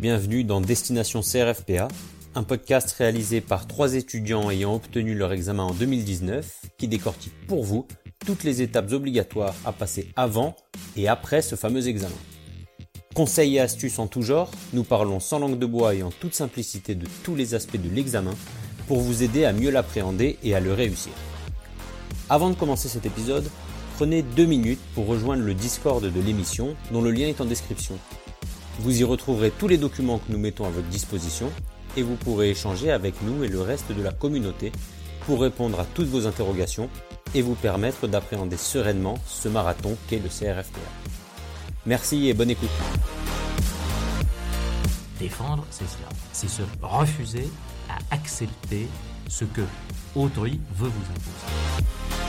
Bienvenue dans Destination CRFPA, un podcast réalisé par trois étudiants ayant obtenu leur examen en 2019 qui décortique pour vous toutes les étapes obligatoires à passer avant et après ce fameux examen. Conseils et astuces en tout genre, nous parlons sans langue de bois et en toute simplicité de tous les aspects de l'examen pour vous aider à mieux l'appréhender et à le réussir. Avant de commencer cet épisode, prenez deux minutes pour rejoindre le Discord de l'émission dont le lien est en description. Vous y retrouverez tous les documents que nous mettons à votre disposition et vous pourrez échanger avec nous et le reste de la communauté pour répondre à toutes vos interrogations et vous permettre d'appréhender sereinement ce marathon qu'est le CRFPA. Merci et bonne écoute. Défendre, c'est cela. C'est se refuser à accepter ce que autrui veut vous imposer.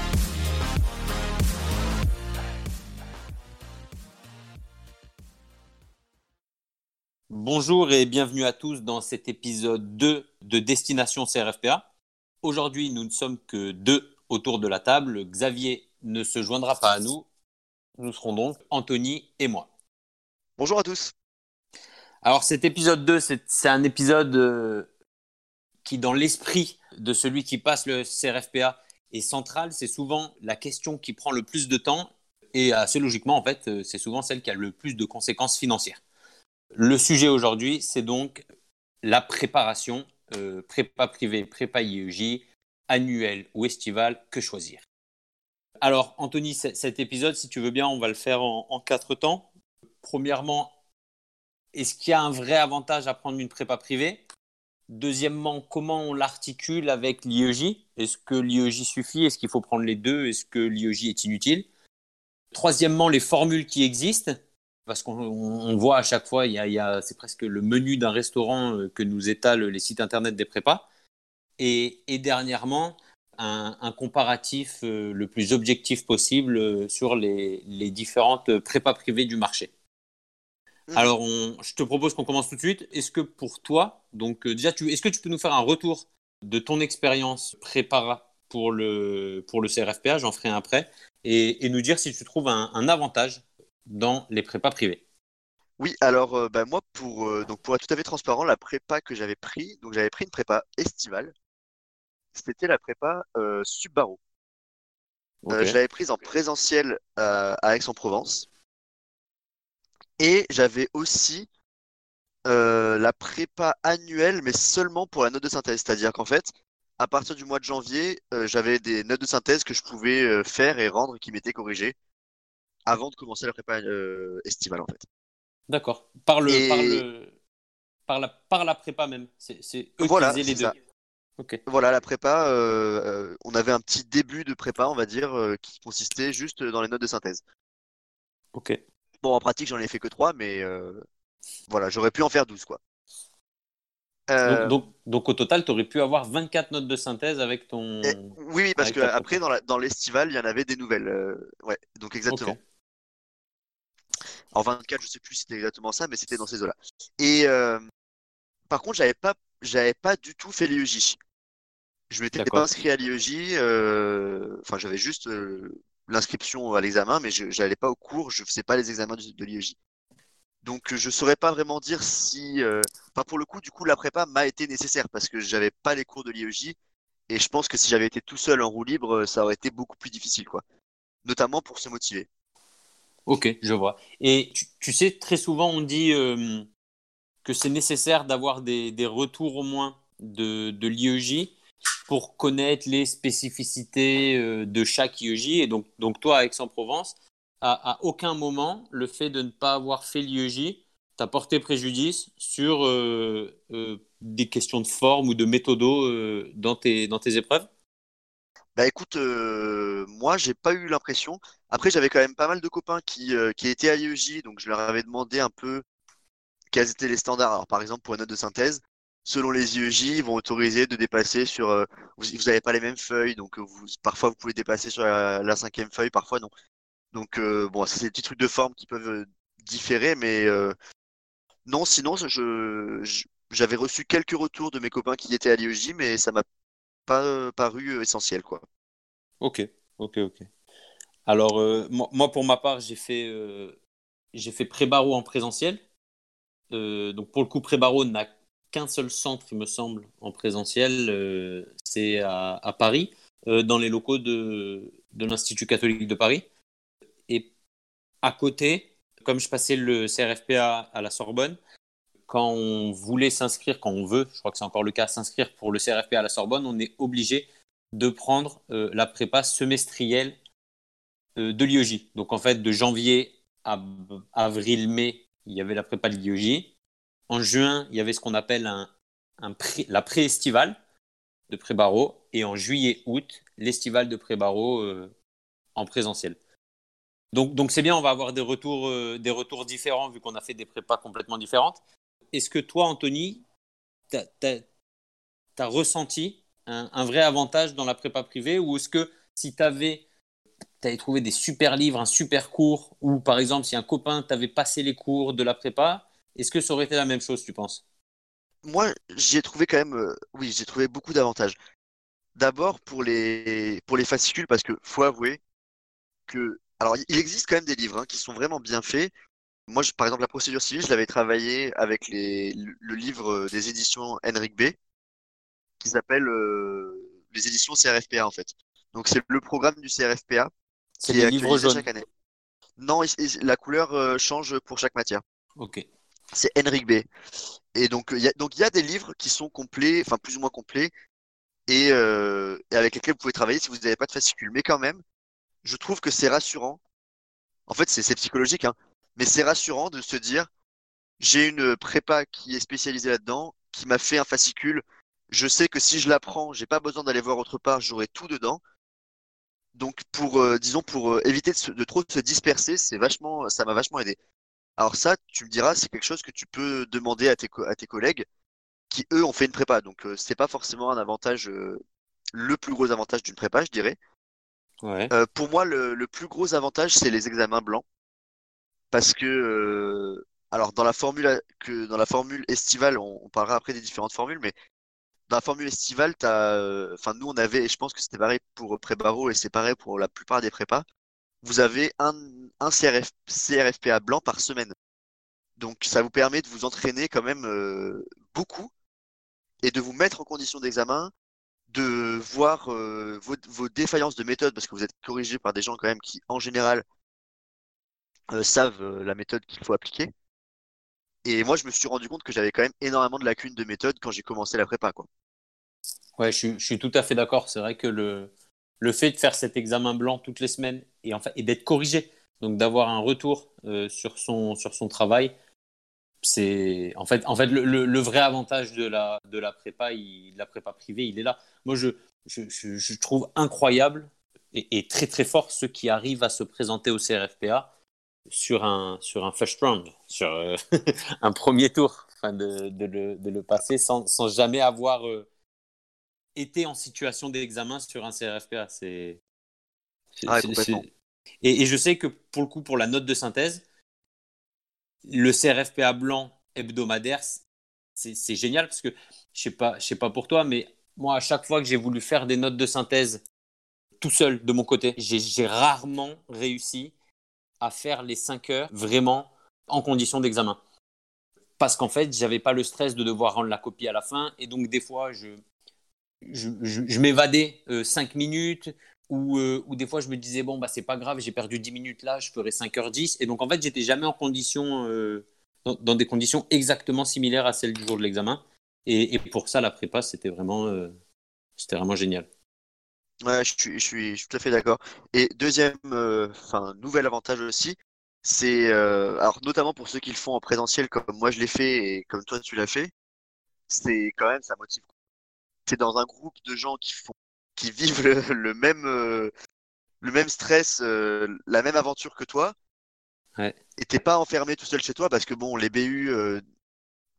Bonjour et bienvenue à tous dans cet épisode 2 de Destination CRFPA. Aujourd'hui, nous ne sommes que deux autour de la table. Xavier ne se joindra pas à nous. Nous serons donc Anthony et moi. Bonjour à tous. Alors cet épisode 2, c'est un épisode euh, qui, dans l'esprit de celui qui passe le CRFPA, est central. C'est souvent la question qui prend le plus de temps et assez logiquement, en fait, euh, c'est souvent celle qui a le plus de conséquences financières. Le sujet aujourd'hui, c'est donc la préparation, euh, prépa privée, prépa IEJ, annuelle ou estivale, que choisir. Alors, Anthony, cet épisode, si tu veux bien, on va le faire en, en quatre temps. Premièrement, est-ce qu'il y a un vrai avantage à prendre une prépa privée? Deuxièmement, comment on l'articule avec l'IEJ Est-ce que l'IEJ suffit? Est-ce qu'il faut prendre les deux? Est-ce que l'IEJ est inutile? Troisièmement, les formules qui existent parce qu'on voit à chaque fois, il y a, il y a c'est presque le menu d'un restaurant euh, que nous étalent les sites internet des prépas. Et, et dernièrement, un, un, comparatif euh, le plus objectif possible euh, sur les, les différentes prépas privées du marché. Mmh. Alors, on, je te propose qu'on commence tout de suite. Est-ce que pour toi, donc déjà, est-ce que tu peux nous faire un retour de ton expérience prépa pour le, pour le CRFPA J'en ferai un après. Et, et, nous dire si tu trouves un, un avantage dans les prépas privés Oui, alors euh, bah, moi, pour, euh, donc pour être tout à fait transparent, la prépa que j'avais pris, donc j'avais pris une prépa estivale, c'était la prépa euh. Okay. Euh, je l'avais prise en présentiel à Aix-en-Provence. Et j'avais aussi la prépa annuelle, mais seulement pour la note de synthèse. C'est-à-dire qu'en fait, à partir du mois de janvier, j'avais des notes de synthèse que je pouvais faire et rendre qui m'étaient corrigées avant de commencer la prépa euh, estivale en fait. D'accord. Par le, Et... par le, par la, par la prépa même. C'est eux voilà, qui les deux. Ça. Okay. Voilà, la prépa, euh, euh, on avait un petit début de prépa, on va dire, euh, qui consistait juste dans les notes de synthèse. Ok. Bon, en pratique, j'en ai fait que 3, mais euh, voilà, j'aurais pu en faire 12, quoi. Donc, donc, donc, au total, tu aurais pu avoir 24 notes de synthèse avec ton. Et, oui, oui, parce qu'après, dans l'estival, il y en avait des nouvelles. ouais, donc exactement. Okay. En 24, je sais plus si c'était exactement ça, mais c'était dans ces eaux-là. Et euh, par contre, j'avais pas, j'avais pas du tout fait l'IEJ. Je m'étais pas inscrit à l'IEJ. Euh, enfin, j'avais juste euh, l'inscription à l'examen, mais je n'allais pas au cours. Je faisais pas les examens de, de l'IEJ. Donc, je saurais pas vraiment dire si. Enfin, pour le coup, du coup, la prépa m'a été nécessaire parce que j'avais pas les cours de l'IEJ. Et je pense que si j'avais été tout seul en roue libre, ça aurait été beaucoup plus difficile, quoi. Notamment pour se motiver. Ok, je vois. Et tu, sais, très souvent, on dit euh, que c'est nécessaire d'avoir des, des, retours au moins de, de l'IEJ pour connaître les spécificités euh, de chaque IEJ. Et donc, donc toi, Aix-en-Provence, à, à, aucun moment, le fait de ne pas avoir fait l'IEJ t'a porté préjudice sur euh, des questions de forme ou de méthodo dans, tes, dans tes épreuves? Bah écoute, euh, moi j'ai pas eu l'impression. Après j'avais quand même pas mal de copains qui, euh, qui étaient à l'IEJ, donc je leur avais demandé un peu quels étaient les standards. Alors par exemple pour une note de synthèse, selon les IEJ, ils vont autoriser de dépasser sur. Euh, vous n'avez pas les mêmes feuilles, donc vous, parfois vous pouvez dépasser sur la, cinquième feuille, parfois non. Donc bon, ça c'est des petits trucs de forme qui peuvent différer, mais non, sinon je j'avais reçu quelques retours de mes copains qui étaient à l'IEJ, mais ça m'a pas paru essentiel quoi. Ok, ok, ok. Alors euh, moi, pour ma part j'ai fait euh, j'ai fait pré-barreau en présentiel donc pour le coup, Prébaro n'a qu'un seul centre, il me semble, en présentiel, c'est à, Paris, dans les locaux de, de l'Institut catholique de Paris. Et à côté, comme je passais le CRFPA à la Sorbonne, quand on voulait s'inscrire, quand on veut, je crois que c'est encore le cas, s'inscrire pour le CRFPA à la Sorbonne, on est obligé de prendre euh, la prépa semestrielle euh, de l'IOJ. Donc en fait, de janvier à avril-mai, il y avait la prépa de l'IOJ. En juin, il y avait ce qu'on appelle un, la pré-estivale de pré-barreau. Et en juillet-août, l'estival de pré-barreau euh, en présentiel. Donc, donc c'est bien, on va avoir des retours, des retours différents vu qu'on a fait des prépas complètement différentes. Est-ce que toi, Anthony, tu ressenti un, vrai avantage dans la prépa privée ou est-ce que si tu avais, avais, trouvé des super livres, un super cours, ou par exemple si un copain t'avait passé les cours de la prépa, est-ce que ça aurait été la même chose, tu penses? Moi, j'ai trouvé quand même, euh, oui, j'ai trouvé beaucoup d'avantages. D'abord pour les, pour les fascicules, parce que faut avouer que, alors il existe quand même des livres hein, qui sont vraiment bien faits. Moi, par exemple, la procédure civile, je l'avais travaillé avec les, le, livre des éditions Henrik B qui s'appelle euh, les éditions CRFPA en fait. Donc c'est le programme du CRFPA qui est actualisé chaque année. Non, la couleur euh, change pour chaque matière. Ok. C'est Henrik B. Et donc il y a donc il y a des livres qui sont complets, enfin plus ou moins complets, et, euh, et avec lesquels vous pouvez travailler si vous n'avez pas de fascicule. Mais quand même, je trouve que c'est rassurant. En fait, c'est psychologique, hein, mais c'est rassurant de se dire j'ai une prépa qui est spécialisée là-dedans, qui m'a fait un fascicule je sais que si je l'apprends, j'ai pas besoin d'aller voir autre part, j'aurai tout dedans. Donc pour, euh, disons, pour euh, éviter de, trop se disperser, c'est vachement, ça m'a vachement aidé. Alors ça, tu me diras, c'est quelque chose que tu peux demander à tes, à tes collègues qui eux ont fait une prépa. Donc euh, c'est pas forcément un avantage, le plus gros avantage d'une prépa, je dirais. Ouais. pour moi, le, le, plus gros avantage, c'est les examens blancs, parce que alors dans la formule que dans la formule estivale, on, on parlera après des différentes formules, mais dans la formule estivale, as, euh, enfin nous on avait, et je pense que c'était pareil pour Prébaro et c'est pareil pour la plupart des prépas, vous avez un, un CRF, CRFPA blanc par semaine. Donc ça vous permet de vous entraîner quand même euh, beaucoup et de vous mettre en condition d'examen, de voir euh, vos, vos, défaillances de méthode parce que vous êtes corrigé par des gens quand même qui en général savent la méthode qu'il faut appliquer. Et moi, je me suis rendu compte que j'avais quand même énormément de lacunes de méthode quand j'ai commencé la prépa. Quoi. Ouais, je, suis tout à fait d'accord. C'est vrai que le, le fait de faire cet examen blanc toutes les semaines et, en fait, et d'être corrigé, donc d'avoir un retour euh, sur, son, sur son travail, c'est en fait, en fait le, le, vrai avantage de la, de la prépa, il, la prépa privée, il est là. Moi, je, je, je trouve incroyable et, très très fort ceux qui arrivent à se présenter au CRFPA sur un, sur un first round, sur euh, un premier tour, enfin de, de, le, de, le, passer sans, sans jamais avoir euh, été en situation d'examen sur un CRFPA. C'est, ah, et, et, je sais que pour le coup, pour la note de synthèse, le CRFPA blanc hebdomadaire, c'est génial parce que je sais pas, je sais pas pour toi, mais moi, à chaque fois que j'ai voulu faire des notes de synthèse tout seul de mon côté, j'ai rarement réussi à faire les 5 heures vraiment en condition d'examen. Parce qu'en fait, j'avais pas le stress de devoir rendre la copie à la fin. Et donc, des fois, je, je, m'évadais 5 euh, minutes. Ou, euh, ou, des fois, je me disais, bon, bah, c'est pas grave, j'ai perdu 10 minutes là, je ferai 5h10. Et donc, en fait, j'étais jamais en condition, euh, dans, des conditions exactement similaires à celles du jour de l'examen. Et, et, pour ça, la prépa, c'était vraiment, c'était vraiment génial. Ouais, je suis, je suis, je suis tout à fait d'accord. Et deuxième, euh, enfin, nouvel avantage aussi, c'est, euh, alors notamment pour ceux qui le font en présentiel comme moi je l'ai fait et comme toi tu l'as fait, c'est quand même, ça motive. C'est dans un groupe de gens qui font, qui vivent le, même, euh, le même stress, la même aventure que toi. Ouais. Et t'es pas enfermé tout seul chez toi parce que bon, les BU,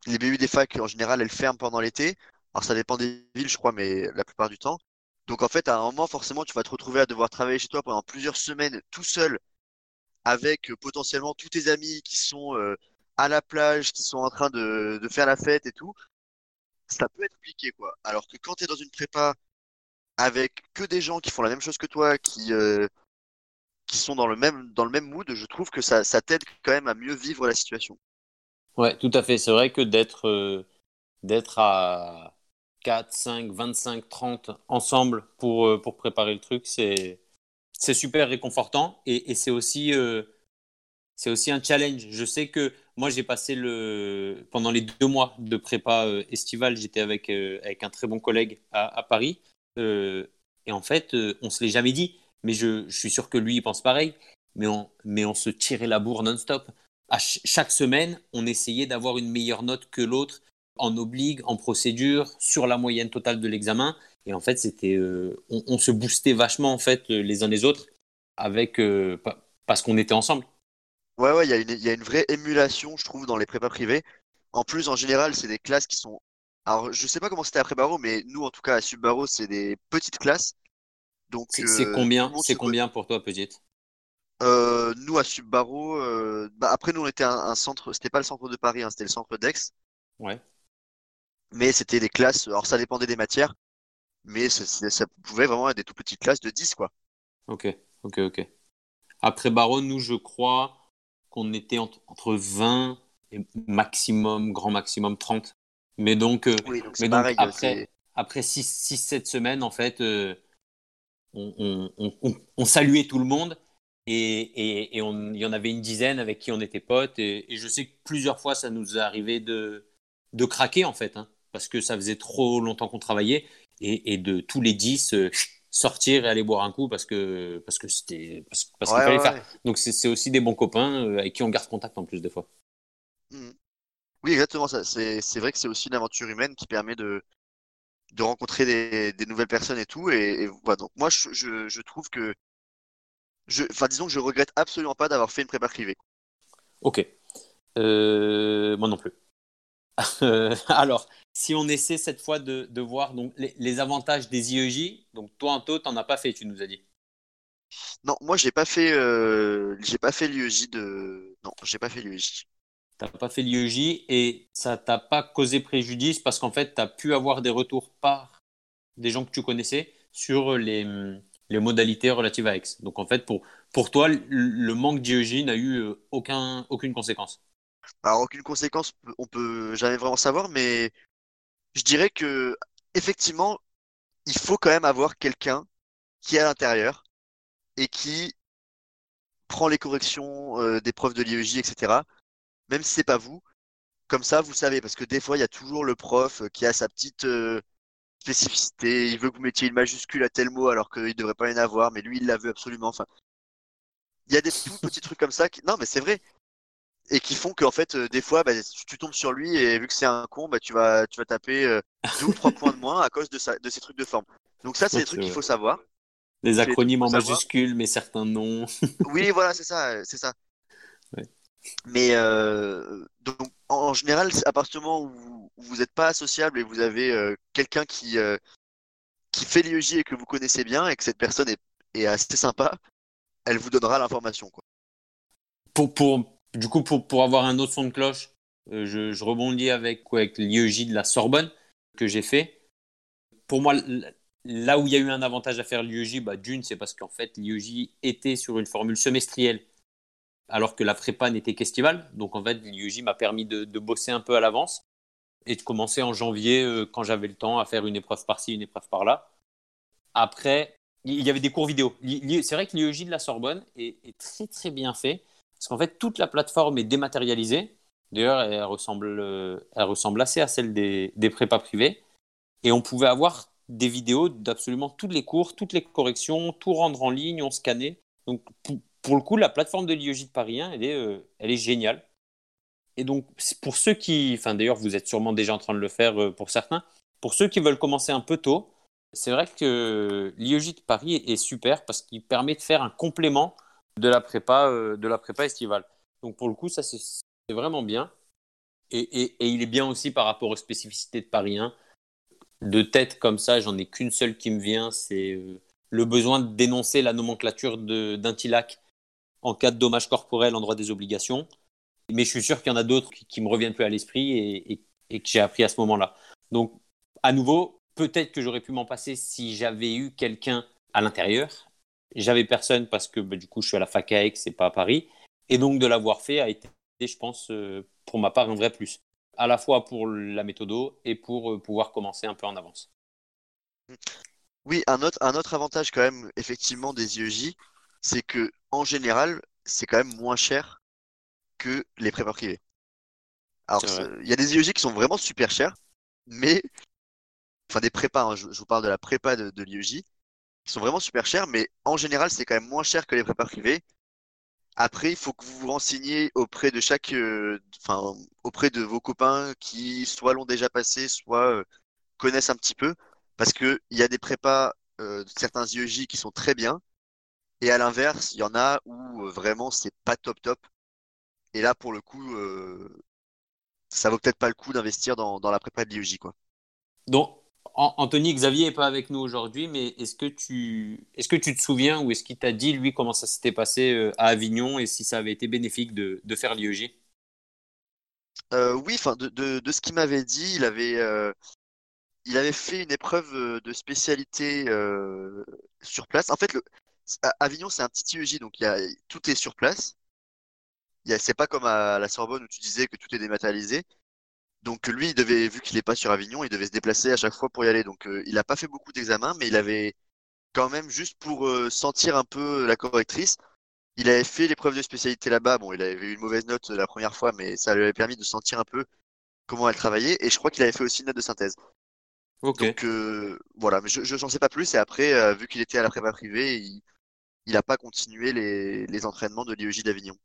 les BU des facs en général, elles ferment pendant l'été. Alors ça dépend des villes, je crois, mais la plupart du temps. Donc en fait, à un moment, forcément, tu vas te retrouver à devoir travailler chez toi pendant plusieurs semaines tout seul avec euh, potentiellement tous tes amis qui sont euh, à la plage, qui sont en train de, faire la fête et tout. Ça peut être compliqué, quoi. Alors que quand tu es dans une prépa avec que des gens qui font la même chose que toi, qui, euh, qui sont dans le même, dans le même mood, je trouve que ça, ça t'aide quand même à mieux vivre la situation. Ouais, tout à fait. C'est vrai que d'être d'être à 4, 5, 25, 30 ensemble pour, euh, pour préparer le truc, c'est super réconfortant et, c'est aussi euh, aussi un challenge. Je sais que moi j'ai passé le pendant les deux mois de prépa estivale, j'étais avec avec un très bon collègue à, Paris et en fait on se l'est jamais dit, mais je, je suis sûr que lui il pense pareil. Mais on, mais on se tirait la bourre non-stop à chaque semaine, on essayait d'avoir une meilleure note que l'autre en obligue, en procédure, sur la moyenne totale de l'examen. Et en fait, c'était, euh, on, se boostait vachement en fait les uns les autres avec euh, parce qu'on était ensemble. Ouais, ouais, il y, y, a une vraie émulation, je trouve, dans les prépas privés. En plus, en général, c'est des classes qui sont. Alors, je sais pas comment c'était après Barreau, mais nous, en tout cas, à Sub-Barreau, c'est des petites classes. Donc, c'est euh, combien, c'est combien pour toi, petite? Euh, nous à Subbaro, euh, bah, après nous on était un, centre, c'était pas le centre de Paris, hein, c'était le centre d'Aix. Ouais. Mais c'était des classes, alors ça dépendait des matières, mais ça, pouvait vraiment être des tout petites classes de 10 quoi. Ok, ok, ok. Après Barreau, nous je crois qu'on était entre, 20 et maximum, grand maximum 30. Mais donc, euh, mais donc après, après 6-7 semaines, en fait, on, on, saluait tout le monde et, et, on, il y en avait une dizaine avec qui on était potes. Et, je sais que plusieurs fois, ça nous est arrivé de, de craquer, en fait, hein, parce que ça faisait trop longtemps qu'on travaillait. Et, de tous les dix, euh, sortir et aller boire un coup parce que parce que c'était parce, qu'il fallait faire. Donc c'est aussi des bons copains euh, avec qui on garde contact en plus des fois. Mmh. Oui, exactement. C'est vrai que c'est aussi une aventure humaine qui permet de, de rencontrer des, des nouvelles personnes et tout. Et, voilà. Donc moi, je, je, je trouve que enfin, disons que je regrette absolument pas d'avoir fait une prépa privée. Ok. Euh, moi non plus. alors, si on essaie cette fois de, de voir donc, les, avantages des IEJ, donc toi, Anto, tu n'en as pas fait, tu nous as dit. Non, moi, j'ai pas fait, euh, j'ai pas fait l'IEJ de. Non, j'ai pas fait l'IEJ. T'as pas fait l'IEJ et ça t'a pas causé préjudice parce qu'en fait, tu as pu avoir des retours par des gens que tu connaissais sur les, les modalités relatives à X. Donc en fait, pour, pour toi, le manque d'IEJ n'a eu euh, aucun, aucune conséquence Alors aucune conséquence, on peut jamais vraiment savoir, mais je dirais que effectivement, il faut quand même avoir quelqu'un qui est à l'intérieur et qui prend les corrections euh, des preuves de l'IEJ, etc. Même si c'est pas vous, comme ça, vous savez, parce que des fois, il y a toujours le prof qui a sa petite, euh, spécificité, il veut que vous mettiez une majuscule à tel mot alors qu'il devrait pas y en avoir, mais lui, il l'a vu absolument. Enfin, il y a des tout petits trucs comme ça qui... Non, mais c'est vrai. Et qui font qu'en fait, euh, des fois, bah, tu tombes sur lui et vu que c'est un con, bah, tu, vas, tu vas taper euh, deux ou trois points de moins à cause de, sa, de ces trucs de forme. Donc ça, c'est des trucs qu'il faut savoir. Les acronymes en majuscules, mais certains noms. oui, voilà, c'est ça, c'est ça. Mais euh, donc, en général, à partir du moment où vous n'êtes pas associable et vous avez euh, quelqu'un qui, qui fait l'IEJ et que vous connaissez bien et que cette personne est, est assez sympa, elle vous donnera l'information. Pour, pour, du coup, pour, pour avoir un autre son de cloche, je, je, rebondis avec, avec l'IEJ de la Sorbonne que j'ai fait. Pour moi, là où il y a eu un avantage à faire l'IEJ, bah, d'une, c'est parce qu'en fait, l'IEJ était sur une formule semestrielle alors que la prépa n'était qu'estivale. Donc en fait, l'IUJ m'a permis de, bosser un peu à l'avance et de commencer en janvier euh, quand j'avais le temps à faire une épreuve par-ci, une épreuve par-là. Après, il y avait des cours vidéo. C'est vrai que l'IEJ de la Sorbonne est, très très bien fait parce qu'en fait, toute la plateforme est dématérialisée. D'ailleurs, elle ressemble, euh, assez à celle des, prépas privés. Et on pouvait avoir des vidéos d'absolument tous les cours, toutes les corrections, tout rendre en ligne, on scannait. Donc, pour le coup, la plateforme de l'IOJ de Paris 1, elle est, euh, elle est géniale. Et donc, pour ceux qui, enfin d'ailleurs, vous êtes sûrement déjà en train de le faire euh, pour certains, pour ceux qui veulent commencer un peu tôt, c'est vrai que l'IOJ de Paris est, super parce qu'il permet de faire un complément de la prépa, euh, de la prépa estivale. Donc pour le coup, ça c'est vraiment bien. Et, il est bien aussi par rapport aux spécificités de Paris 1. De tête comme ça, j'en ai qu'une seule qui me vient, c'est le besoin de dénoncer la nomenclature d'un TILAC en cas de dommage corporel en droit des obligations. Mais je suis sûr qu'il y en a d'autres qui, me reviennent plus à l'esprit et, que j'ai appris à ce moment-là. Donc, à nouveau, peut-être que j'aurais pu m'en passer si j'avais eu quelqu'un à l'intérieur. J'avais personne parce que bah, du coup, je suis à la fac à Aix et pas à Paris. Et donc, de l'avoir fait a été je pense, pour ma part, un vrai plus. À la fois pour la méthode et pour pouvoir commencer un peu en avance. Oui, un autre, un autre avantage quand même, effectivement, des IEJ, c'est que en général, c'est quand même moins cher que les prépas privés. Alors, il y a des IEJ qui sont vraiment super chers, mais enfin des prépas, hein, je, vous parle de la prépa de, de l'IEJ, qui sont vraiment super chers, mais en général, c'est quand même moins cher que les prépas privés. Après, il faut que vous vous renseigniez auprès de chaque, euh, auprès de vos copains qui soit l'ont déjà passé, soit euh, connaissent un petit peu, parce que il y a des prépas, euh, certains IEJ qui sont très bien, et à l'inverse, il y en a où vraiment c'est pas top top. Et là, pour le coup, ça vaut peut-être pas le coup d'investir dans, dans la prépa de l'IEJ, quoi. Donc, Anthony Xavier n'est pas avec nous aujourd'hui, mais est-ce que, tu, te souviens ou est-ce qu'il t'a dit, lui, comment ça s'était passé euh, à Avignon et si ça avait été bénéfique de, faire l'IEJ euh, Oui, de, de, ce qu'il m'avait dit, il avait, euh, il fait une épreuve de spécialité sur place. En fait, Avignon, c'est un petit IEJ, donc il y a, tout est sur place. C'est pas comme à la Sorbonne où tu disais que tout est dématérialisé. Donc lui, il devait, vu qu'il n'est pas sur Avignon, il devait se déplacer à chaque fois pour y aller. Donc euh, il n'a pas fait beaucoup d'examens, mais il avait quand même, juste pour euh, sentir un peu la correctrice, il avait fait l'épreuve de spécialité là-bas. Bon, il avait eu une mauvaise note la première fois, mais ça lui avait permis de sentir un peu comment elle travaillait. Et je crois qu'il avait fait aussi une note de synthèse. Donc euh, voilà, mais je n'en sais pas plus. Et après, vu qu'il était à la prépa privée, il n'a pas continué les, les entraînements de l'IEJ d'Avignon.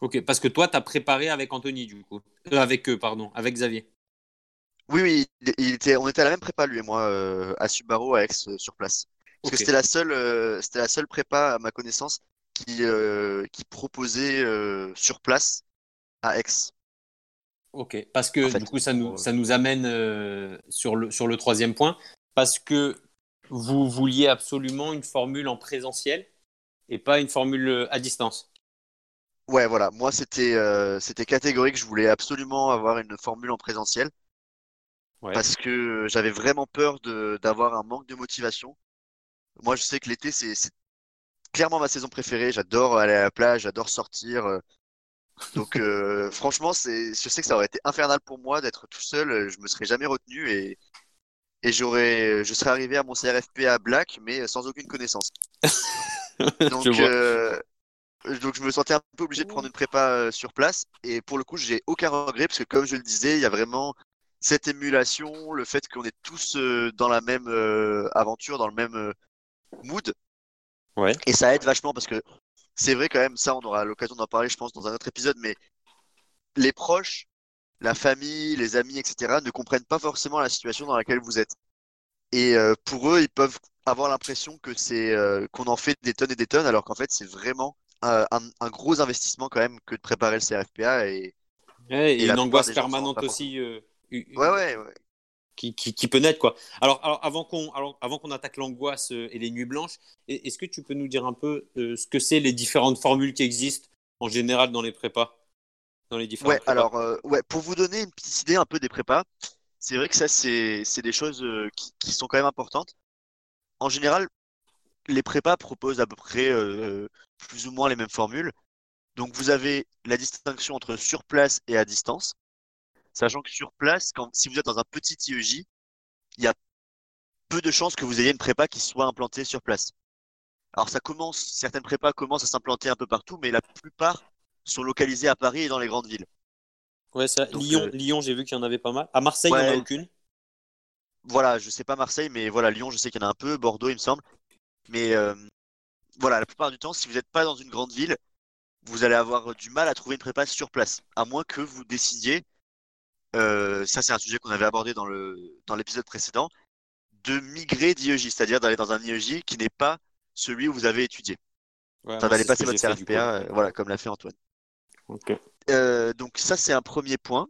Ok, parce que toi, tu as préparé avec Anthony, du coup. Euh, avec eux, pardon, avec Xavier. Oui, oui, il était, on était à la même prépa, lui et moi, euh, à Subaru, à Aix, euh, sur place. Parce que c'était la, seule, c'était la seule prépa, à ma connaissance, qui, qui proposait sur place à Aix. Ok, parce que du coup, ça nous, ça nous amène sur, le, sur le troisième point. Parce que vous vouliez absolument une formule en présentiel et pas une formule à distance. Ouais, voilà. Moi, c'était euh, c'était catégorique. Je voulais absolument avoir une formule en présentiel parce que j'avais vraiment peur de d'avoir un manque de motivation. Moi, je sais que l'été, c'est clairement ma saison préférée. J'adore aller à la plage, j'adore sortir. Euh. Donc, euh, franchement, c'est je sais que ça aurait été infernal pour moi d'être tout seul. Je me serais jamais retenu et et j'aurais je serais arrivé à mon CRFP à Black, mais sans aucune connaissance. Donc, donc je me sentais un peu obligé de prendre une prépa euh, sur place. Et pour le coup, j'ai aucun regret parce que comme je le disais, il y a vraiment cette émulation, le fait qu'on est tous euh, dans la même euh, aventure, dans le même mood. Ouais. Et ça aide vachement parce que c'est vrai quand même, ça on aura l'occasion d'en parler je pense dans un autre épisode, mais les proches, la famille, les amis, etc. ne comprennent pas forcément la situation dans laquelle vous êtes. Et pour eux, ils peuvent avoir l'impression que c'est qu'on en fait des tonnes et des tonnes, alors qu'en fait c'est vraiment un, gros investissement quand même que de préparer le CRFPA et, et, une angoisse permanente aussi. Euh, ouais, ouais, ouais. Qui, qui, peut naître quoi. Alors, alors avant qu'on avant qu'on attaque l'angoisse euh, et les nuits blanches, est-ce que tu peux nous dire un peu euh, ce que c'est les différentes formules qui existent en général dans les prépas, dans les différents. Ouais, alors ouais, pour vous donner une petite idée un peu des prépas, c'est vrai que ça c'est des choses qui, qui, sont quand même importantes. En général, les prépas proposent à peu près plus ou moins les mêmes formules. Donc vous avez la distinction entre sur place et à distance, sachant que sur place, quand, si vous êtes dans un petit IEJ, il y a peu de chances que vous ayez une prépa qui soit implantée sur place. Alors ça commence, certaines prépas commencent à s'implanter un peu partout, mais la plupart sont localisées à Paris et dans les grandes villes. Ouais, ça, Lyon, euh, Lyon j'ai vu qu'il y en avait pas mal. À Marseille, il n'y en a aucune. Voilà, je sais pas Marseille, mais voilà, Lyon, je sais qu'il y en a un peu, Bordeaux, il me semble. Mais euh, voilà, la plupart du temps, si vous n'êtes pas dans une grande ville, vous allez avoir du mal à trouver une prépa sur place, à moins que vous décidiez, euh, ça c'est un sujet qu'on avait abordé dans le dans l'épisode précédent, de migrer d'IEJ, c'est-à-dire d'aller dans un IEJ qui n'est pas celui où vous avez étudié. enfin, d'aller passer votre CRFPA, euh, voilà, comme l'a fait Antoine. Euh, donc ça c'est un premier point.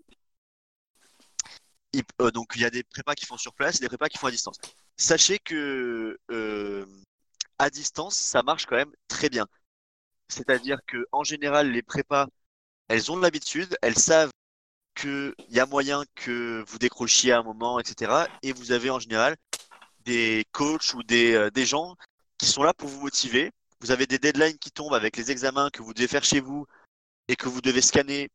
donc il y a des prépas qui font sur place et des prépas qui font à distance. Sachez que à distance, ça marche quand même très bien. C'est-à-dire que en général, les prépas, elles ont l'habitude, elles savent qu'il y a moyen que vous décrochiez à un moment, etc. Et vous avez en général des coachs ou des, euh, des gens qui sont là pour vous motiver. Vous avez des deadlines qui tombent avec les examens que vous devez faire chez vous et que vous devez scanner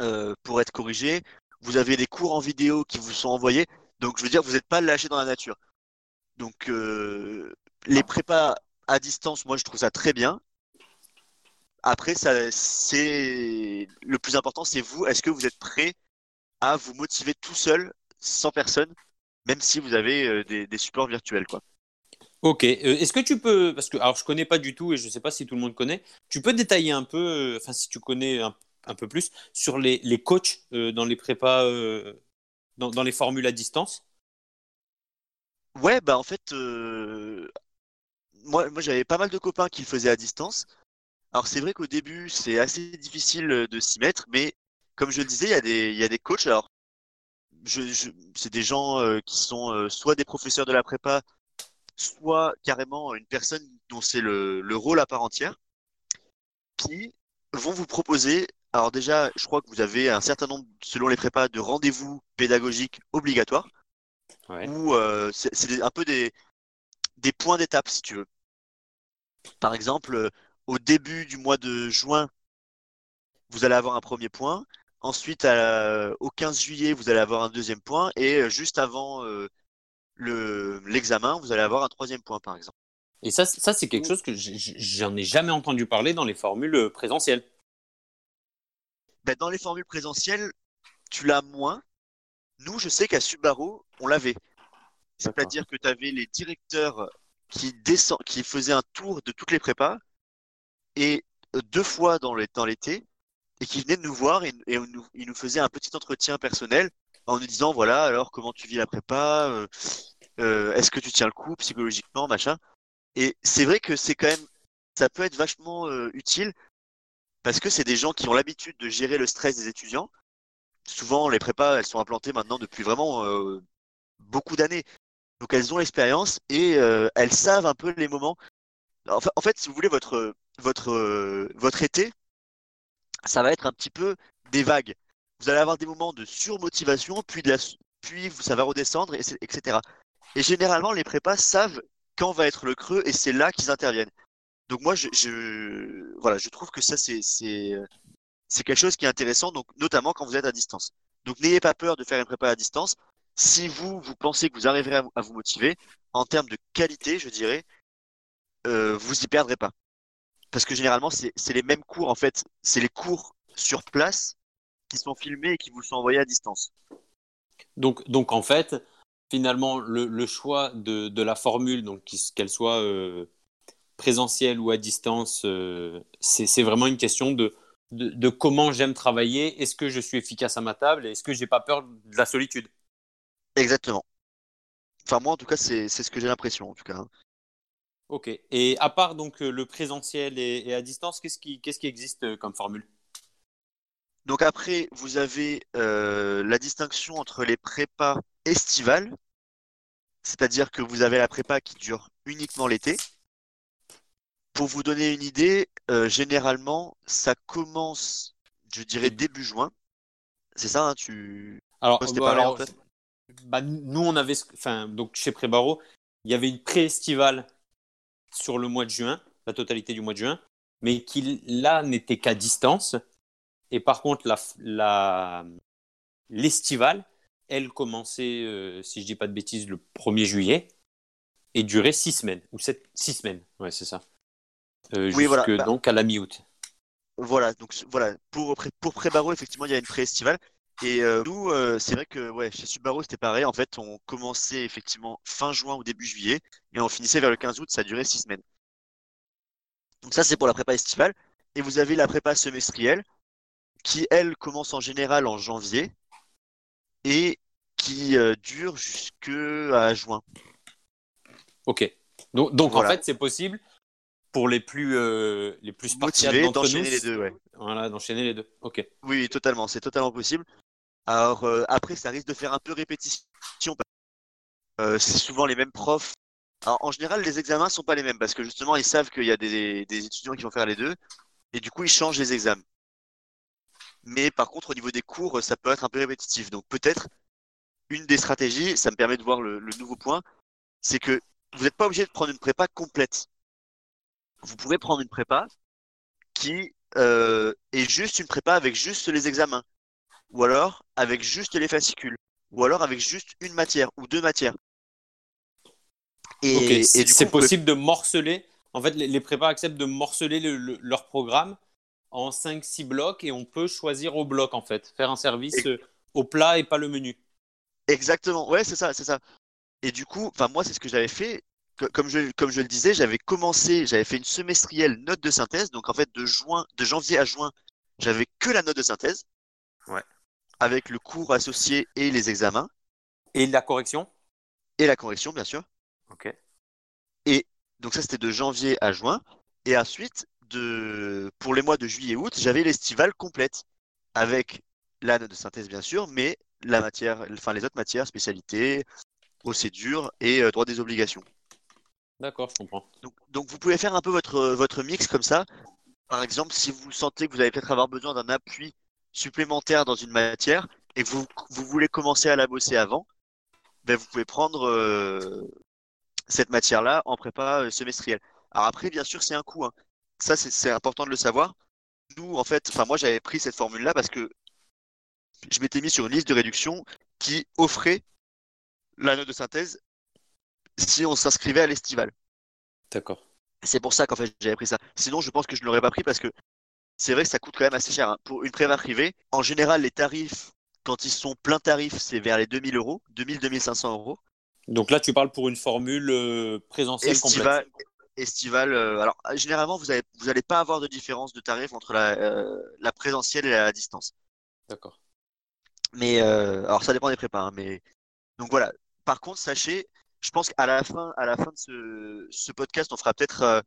euh, pour être corrigé. Vous avez des cours en vidéo qui vous sont envoyés. Donc, je veux dire, vous n'êtes pas lâché dans la nature. Donc, euh, les prépas à distance, moi, je trouve ça très bien. Après, ça, c'est le plus important, c'est vous. Est-ce que vous êtes prêt à vous motiver tout seul, sans personne, même si vous avez euh, des, des supports virtuels, quoi? Ok. Euh, Est-ce que tu peux, parce que alors je connais pas du tout et je sais pas si tout le monde connaît, tu peux détailler un peu, euh, enfin si tu connais un, un peu plus sur les, les coachs euh, dans les prépas, dans, dans les formules à distance? Ouais, bah en fait, moi, moi j'avais pas mal de copains qui le faisaient à distance. Alors c'est vrai qu'au début, c'est assez difficile euh, de s'y mettre, mais comme je le disais, il y a des, il y a des coachs. Alors, je, je- c'est des gens euh, qui sont euh, soit des professeurs de la prépa, soit carrément une personne dont c'est le, le rôle à part entière, qui vont vous proposer. Alors déjà, je crois que vous avez un certain nombre, selon les prépas, de rendez-vous pédagogiques obligatoires, Ouais. où euh, c'est un peu des, des points d'étape, si tu veux. Par exemple, euh, au début du mois de juin, vous allez avoir un premier point. Ensuite, à- au 15 juillet, vous allez avoir un deuxième point. Et euh, juste avant euh, le, l'examen, vous allez avoir un troisième point, par exemple. Et ça, ça c'est quelque chose que j'en ai jamais entendu parler dans les formules euh, présentielles. Ben, dans les formules présentielles, tu l'as moins. Nous, je sais qu'à Subaru, on l'avait. C'est-à-dire que tu avais les directeurs qui, descend, qui faisaient un tour de toutes les prépas et euh, deux fois dans l'été et qui venaient nous voir et, nous, ils nous faisaient un petit entretien personnel en nous disant voilà alors comment tu vis la prépa euh, euh, est-ce que tu tiens le coup psychologiquement machin. Et c'est vrai que c'est quand même ça peut être vachement utile parce que c'est des gens qui ont l'habitude de gérer le stress des étudiants. Souvent les prépas elles sont implantées maintenant depuis vraiment beaucoup d'années donc elles ont l'expérience et euh, elles savent un peu les moments en fait, si vous voulez, votre, votre, euh, votre été, ça va être un petit peu des vagues. Vous allez avoir des moments de surmotivation, puis, de la, puis ça va redescendre, etc. Et généralement, les prépas savent quand va être le creux, et c'est là qu'ils interviennent. Donc moi, je, je, voilà, je trouve que ça, c'est, c'est, euh, c'est quelque chose qui est intéressant, donc, notamment quand vous êtes à distance. Donc n'ayez pas peur de faire une prépa à distance. Si vous, vous pensez que vous arriverez à vous, motiver, en termes de qualité, je dirais, euh, vous y perdrez pas. Parce que généralement, c'est les mêmes cours, en fait. C'est les cours sur place qui sont filmés et qui vous sont envoyés à distance. Donc, en fait, finalement, le, choix de, la formule, donc qu'elle soit euh, présentielle ou à distance, euh, c'est vraiment une question de, comment j'aime travailler. Est-ce que je suis efficace à ma table est-ce que j'ai pas peur de la solitude? Exactement. Enfin, moi, en tout cas, c'est ce que j'ai l'impression, en tout cas. hein. Ok. Et à part donc euh, le présentiel et, et à distance, qu'est-ce qui, qu'est-ce qui existe euh, comme formule? Donc après, vous avez euh, la distinction entre les prépas estivales, c'est-à-dire que vous avez la prépa qui dure uniquement l'été. Pour vous donner une idée, euh, généralement, ça commence, je dirais, début juin. C'est ça, hein, tu... Alors, bah, alors, Antoine bah, nous, on avait, enfin, donc chez Prébaro, il y avait une pré-estivale sur le mois de juin, la totalité du mois de juin, mais qui là n'était qu'à distance. Et par contre, la, la, l'estivale, elle commençait, euh, si je dis pas de bêtises, le 1er juillet et durait six semaines, ou sept, six semaines, ouais, c'est ça. Euh, Oui, voilà. jusque Bah, donc à la mi-août. Voilà, donc voilà, pour, pour Prébaro, effectivement, il y a une pré-estivale. Et euh, nous, euh, c'est vrai que ouais, chez Subaru, c'était pareil. En fait, on commençait effectivement fin juin ou début juillet et on finissait vers le 15 août, ça durait six semaines. Donc ça, c'est pour la prépa estivale. Et vous avez la prépa semestrielle qui, elle, commence en général en janvier et qui euh, dure jusqu'à juin. Ok. Donc, donc Voilà. en fait, c'est possible pour les plus, euh, les plus spartiates Motivé d'entre nous. d'enchaîner les deux, ouais. Voilà, d'enchaîner les deux. Ok. Oui, totalement, c'est totalement possible. Alors euh, après, ça risque de faire un peu répétition. Euh, c'est souvent les mêmes profs. En général, les examens sont pas les mêmes parce que justement, ils savent qu'il y a des, étudiants qui vont faire les deux et du coup, ils changent les examens. Mais par contre, au niveau des cours, ça peut être un peu répétitif. Donc peut-être une des stratégies, ça me permet de voir le, nouveau point, c'est que vous n'êtes pas obligé de prendre une prépa complète. Vous pouvez prendre une prépa qui euh, et juste une prépa avec juste les examens, ou alors avec juste les fascicules, ou alors avec juste une matière ou deux matières. Et, c'est possible de morceler. En fait, les, prépas acceptent de morceler leur programme en 5-6 blocs et on peut choisir au bloc en fait, faire un service euh, au plat et pas le menu. Exactement, ouais, c'est ça, c'est ça. Et du coup, enfin moi, c'est ce que j'avais fait. Comme je, comme je le disais, j'avais commencé, j'avais fait une semestrielle note de synthèse. Donc en fait, de juin, de janvier à juin, j'avais que la note de synthèse. Ouais. Avec le cours associé et les examens. Et la correction? Et la correction, bien sûr. Ok. Et donc ça, c'était de janvier à juin. Et ensuite, de, pour les mois de juillet et août, j'avais l'estivale complète avec la note de synthèse, bien sûr, mais la matière, enfin les autres matières, spécialités, procédures et euh, droit des obligations. D'accord, je comprends. Donc, vous pouvez faire un peu votre, votre mix comme ça. Par exemple, si vous sentez que vous allez peut-être avoir besoin d'un appui supplémentaire dans une matière et que vous, vous voulez commencer à la bosser avant, ben vous pouvez prendre euh, cette matière-là en prépa euh, semestrielle. Alors après, bien sûr, c'est un coût. Hein. Ça, c'est important de le savoir. Nous, en fait, enfin moi, j'avais pris cette formule-là parce que je m'étais mis sur une liste de réduction qui offrait la note de synthèse si on s'inscrivait à l'estival. D'accord. C'est pour ça qu'en fait j'avais pris ça. Sinon, je pense que je ne l'aurais pas pris parce que c'est vrai que ça coûte quand même assez cher. Hein. Pour une prépa privée, en général, les tarifs, quand ils sont plein tarif, c'est vers les 2000 euros, 2000-2500 euros. Donc là, tu parles pour une formule euh, présentielle complète. Estival. Euh, alors, généralement, vous n'allez vous allez pas avoir de différence de tarif entre la, euh, la présentielle et la distance. D'accord. Mais alors, ça dépend des prépas. Hein, mais donc voilà. Par contre, sachez, je pense qu'à la fin, à la fin de ce, ce podcast, on fera peut-être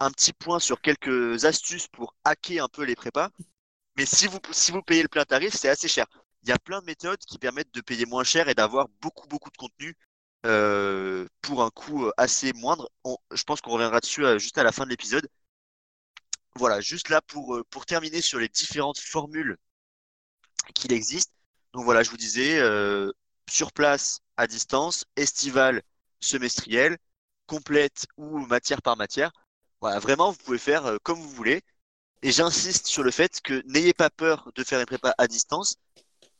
un petit point sur quelques astuces pour hacker un peu les prépas. Mais si vous, si vous payez le plein tarif, c'est assez cher. Il y a plein de méthodes qui permettent de payer moins cher et d'avoir beaucoup, beaucoup de contenu euh, pour un coût euh, assez moindre. je pense qu'on reviendra dessus euh, juste à la fin de l'épisode. Voilà, juste là pour, pour terminer sur les différentes formules qu'il existe. Donc voilà, je vous disais, sur place, à distance, estival, semestriel, complète ou matière par matière. Voilà, vraiment, vous pouvez faire comme vous voulez. Et j'insiste sur le fait que n'ayez pas peur de faire une prépa à distance,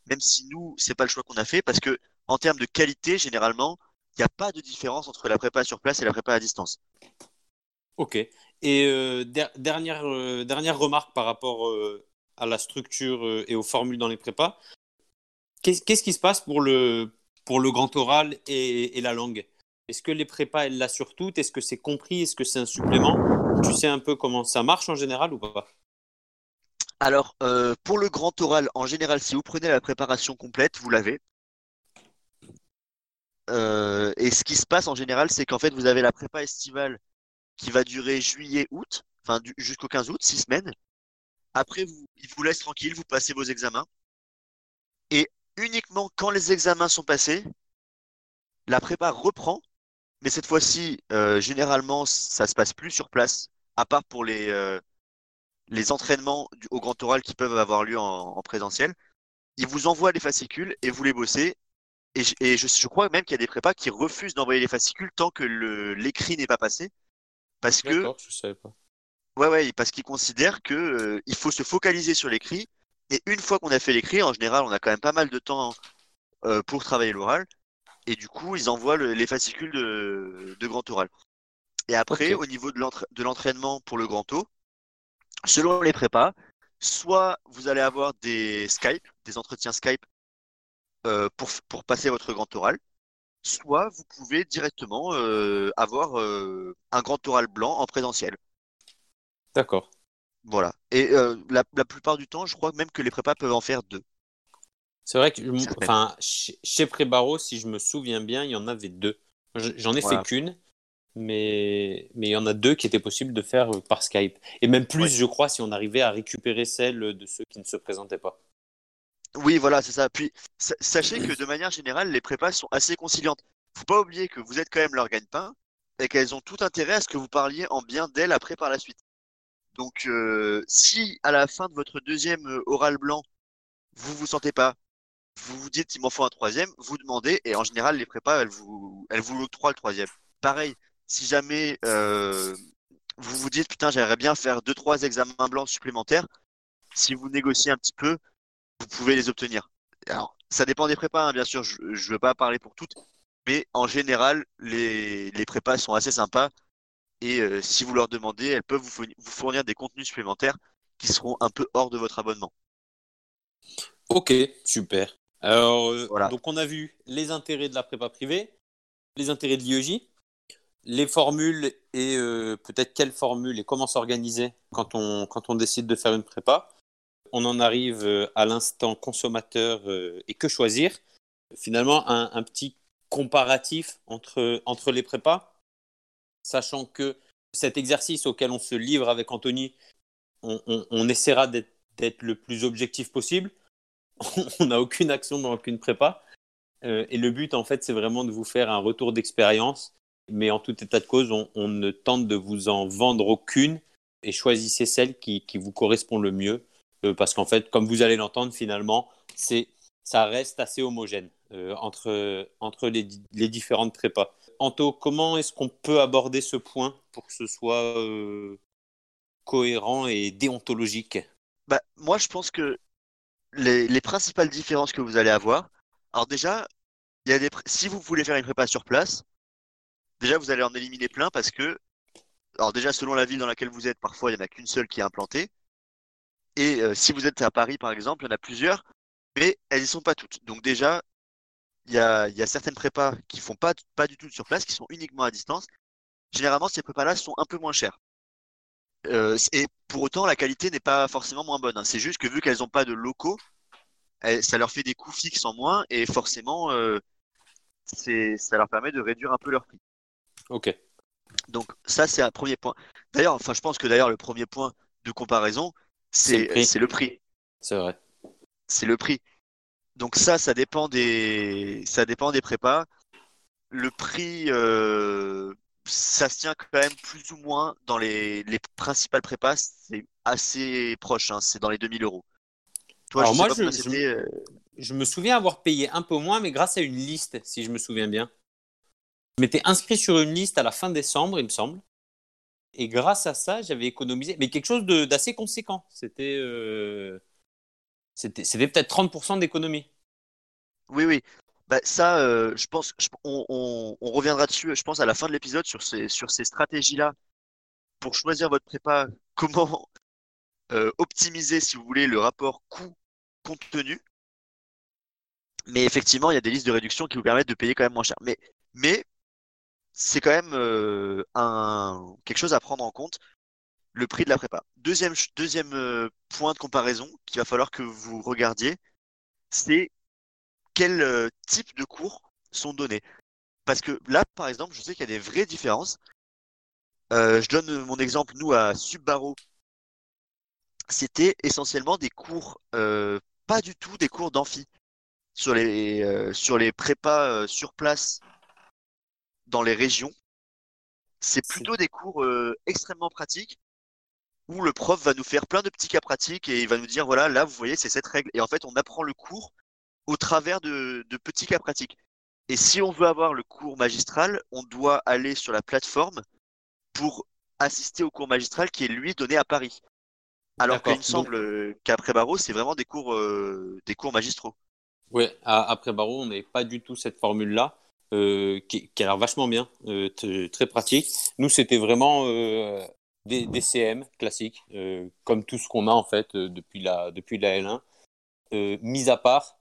même si nous, c'est pas le choix qu'on a fait, parce que en termes de qualité, généralement, il n'y a pas de différence entre la prépa sur place et la prépa à distance. Ok. Et euh, dernière, euh, dernière remarque par rapport euh, à la structure et aux formules dans les prépas. Qu'est-ce qui se passe pour le, pour le grand oral et, la langue? Est-ce que les prépas, elles l'assurent toutes? Est-ce que c'est compris? Est-ce que c'est un supplément? Tu sais un peu comment ça marche en général ou pas? Alors, pour le grand oral, en général, si vous prenez la préparation complète, vous l'avez. Euh, et ce qui se passe en général, c'est qu'en fait, vous avez la prépa estivale qui va durer juillet-août, enfin jusqu'au 15 août, six semaines. Après, vous, ils vous laissent tranquille, vous passez vos examens. Et uniquement quand les examens sont passés, la prépa reprend. Mais cette fois-ci, euh, généralement, ça se passe plus sur place, à part pour les, euh, les entraînements au grand oral qui peuvent avoir lieu en, en présentiel. Ils vous envoient les fascicules et vous les bossez et, je, crois même qu'il y a des prépas qui refusent d'envoyer les fascicules tant que l'écrit n'est pas passé. Parce que. je savais pas. Ouais, ouais, parce qu'ils considèrent que euh, il faut se focaliser sur l'écrit. Et une fois qu'on a fait l'écrit, en général, on a quand même pas mal de temps euh, pour travailler l'oral. Et du coup, ils envoient les fascicules de, de, grand oral. Et après, au niveau de l'entraînement pour le grand O, selon les prépas, soit vous allez avoir des Skype, des entretiens Skype euh, pour, pour passer votre grand oral, soit vous pouvez directement euh, avoir euh, un grand oral blanc en présentiel. D'accord. Voilà. Et la, la, plupart du temps, je crois même que les prépas peuvent en faire deux. C'est vrai que enfin, chez Prébaro, si je me souviens bien, il y en avait deux. J'en ai fait qu'une, mais... mais il y en a deux qui étaient possibles de faire par Skype. Et même plus, je crois, si on arrivait à récupérer celle de ceux qui ne se présentaient pas. Oui, voilà, c'est ça. Puis sachez que de manière générale, les prépas sont assez conciliantes. Faut pas oublier que vous êtes quand même leur gagne-pain et qu'elles ont tout intérêt à ce que vous parliez en bien d'elles après par la suite. Donc, euh, si à la fin de votre deuxième euh, oral blanc, vous vous sentez pas, vous vous dites il m'en faut un troisième, vous demandez et en général les prépas elles vous elles vous l'octroient le troisième. Pareil, si jamais euh, vous vous dites, putain, j'aimerais bien faire deux, trois examens blancs supplémentaires. Si vous négociez un petit peu, vous pouvez les obtenir. Alors, ça dépend des prépas, hein, bien sûr, je ne veux pas parler pour toutes, mais en général, les, les prépas sont assez sympas. Et euh, si vous leur demandez, elles peuvent vous fournir des contenus supplémentaires qui seront un peu hors de votre abonnement. Ok, super. Alors, euh, donc on a vu les intérêts de la prépa privée, les intérêts de l'IEJ, les formules et euh, peut-être quelles formules et comment s'organiser quand on, quand on décide de faire une prépa. On en arrive euh, à l'instant consommateur et que choisir. Finalement, un, petit comparatif entre, entre les prépas, sachant que cet exercice auquel on se livre avec Anthony, on, on essaiera d'être le plus objectif possible on n'a aucune action dans aucune prépa. Euh, et le but, en fait, c'est vraiment de vous faire un retour d'expérience. Mais en tout état de cause, on, ne tente de vous en vendre aucune et choisissez celle qui, vous correspond le mieux. Euh, parce qu'en fait, comme vous allez l'entendre, finalement, c'est, ça reste assez homogène euh, entre, entre les, différentes prépas. Anto, comment est-ce qu'on peut aborder ce point pour que ce soit cohérent et déontologique? Bah, Moi, je pense que les, principales différences que vous allez avoir. Alors déjà, il y a des, si vous voulez faire une prépa sur place, déjà vous allez en éliminer plein parce que, alors déjà selon la ville dans laquelle vous êtes, parfois il n'y en a qu'une seule qui est implantée. Et euh, si vous êtes à Paris par exemple, il y en a plusieurs, mais elles n'y sont pas toutes. Donc déjà, il y a, y a, certaines prépas qui font pas, pas du tout sur place, qui sont uniquement à distance. Généralement, ces prépas-là sont un peu moins chères. Euh, et pour autant, la qualité n'est pas forcément moins bonne. Hein. C'est juste que vu qu'elles n'ont pas de locaux, ça leur fait des coûts fixes en moins et forcément, euh, ça leur permet de réduire un peu leur prix. Ok. Donc ça, c'est un premier point. D'ailleurs, enfin, je pense que d'ailleurs le premier point de comparaison, c'est le prix. C'est vrai. C'est le prix. Donc ça, ça dépend des, ça dépend des prépas. Le prix, euh, ça se tient quand même plus ou moins dans les, principales prépas. C'est assez proche, hein, c'est dans les 2000 euros. Toi, Alors je moi, euh, je, me souviens avoir payé un peu moins, mais grâce à une liste, si je me souviens bien. Je m'étais inscrit sur une liste à la fin décembre, il me semble. Et grâce à ça, j'avais économisé, mais quelque chose d'assez conséquent. C'était euh, c'était peut-être 30% d'économie. Oui, oui. Bah, ça, euh, je pense, on, reviendra dessus, je pense, à la fin de l'épisode sur ces, sur ces stratégies-là pour choisir votre prépa, comment euh, optimiser, si vous voulez, le rapport coût-contenu. Mais effectivement, il y a des listes de réduction qui vous permettent de payer quand même moins cher. Mais, mais c'est quand même euh, un, quelque chose à prendre en compte, le prix de la prépa. Deuxième, deuxième point de comparaison qu'il va falloir que vous regardiez, c'est quel euh, type de cours sont donnés. Parce que là, par exemple, je sais qu'il y a des vraies différences. Euh, je donne mon exemple, nous, à Subbaro. C'était essentiellement des cours, euh, pas du tout des cours d'amphi. Sur les, sur les prépas sur place dans les régions, c'est plutôt des cours extrêmement pratiques où le prof va nous faire plein de petits cas pratiques et il va nous dire voilà, là, vous voyez, c'est cette règle. Et en fait, on apprend le cours au travers de, petits cas pratiques. Et si on veut avoir le cours magistral, on doit aller sur la plateforme pour assister au cours magistral qui est lui donné à Paris. Alors qu'il me semble qu'après Barreau, c'est vraiment des cours, euh, des cours magistraux. Oui, après Barreau, on n'est pas du tout cette formule-là, euh, qui, a l'air vachement bien, euh, très pratique. Nous, c'était vraiment des, des, CM classiques, comme tout ce qu'on a en fait depuis, la, depuis la L1. mis à part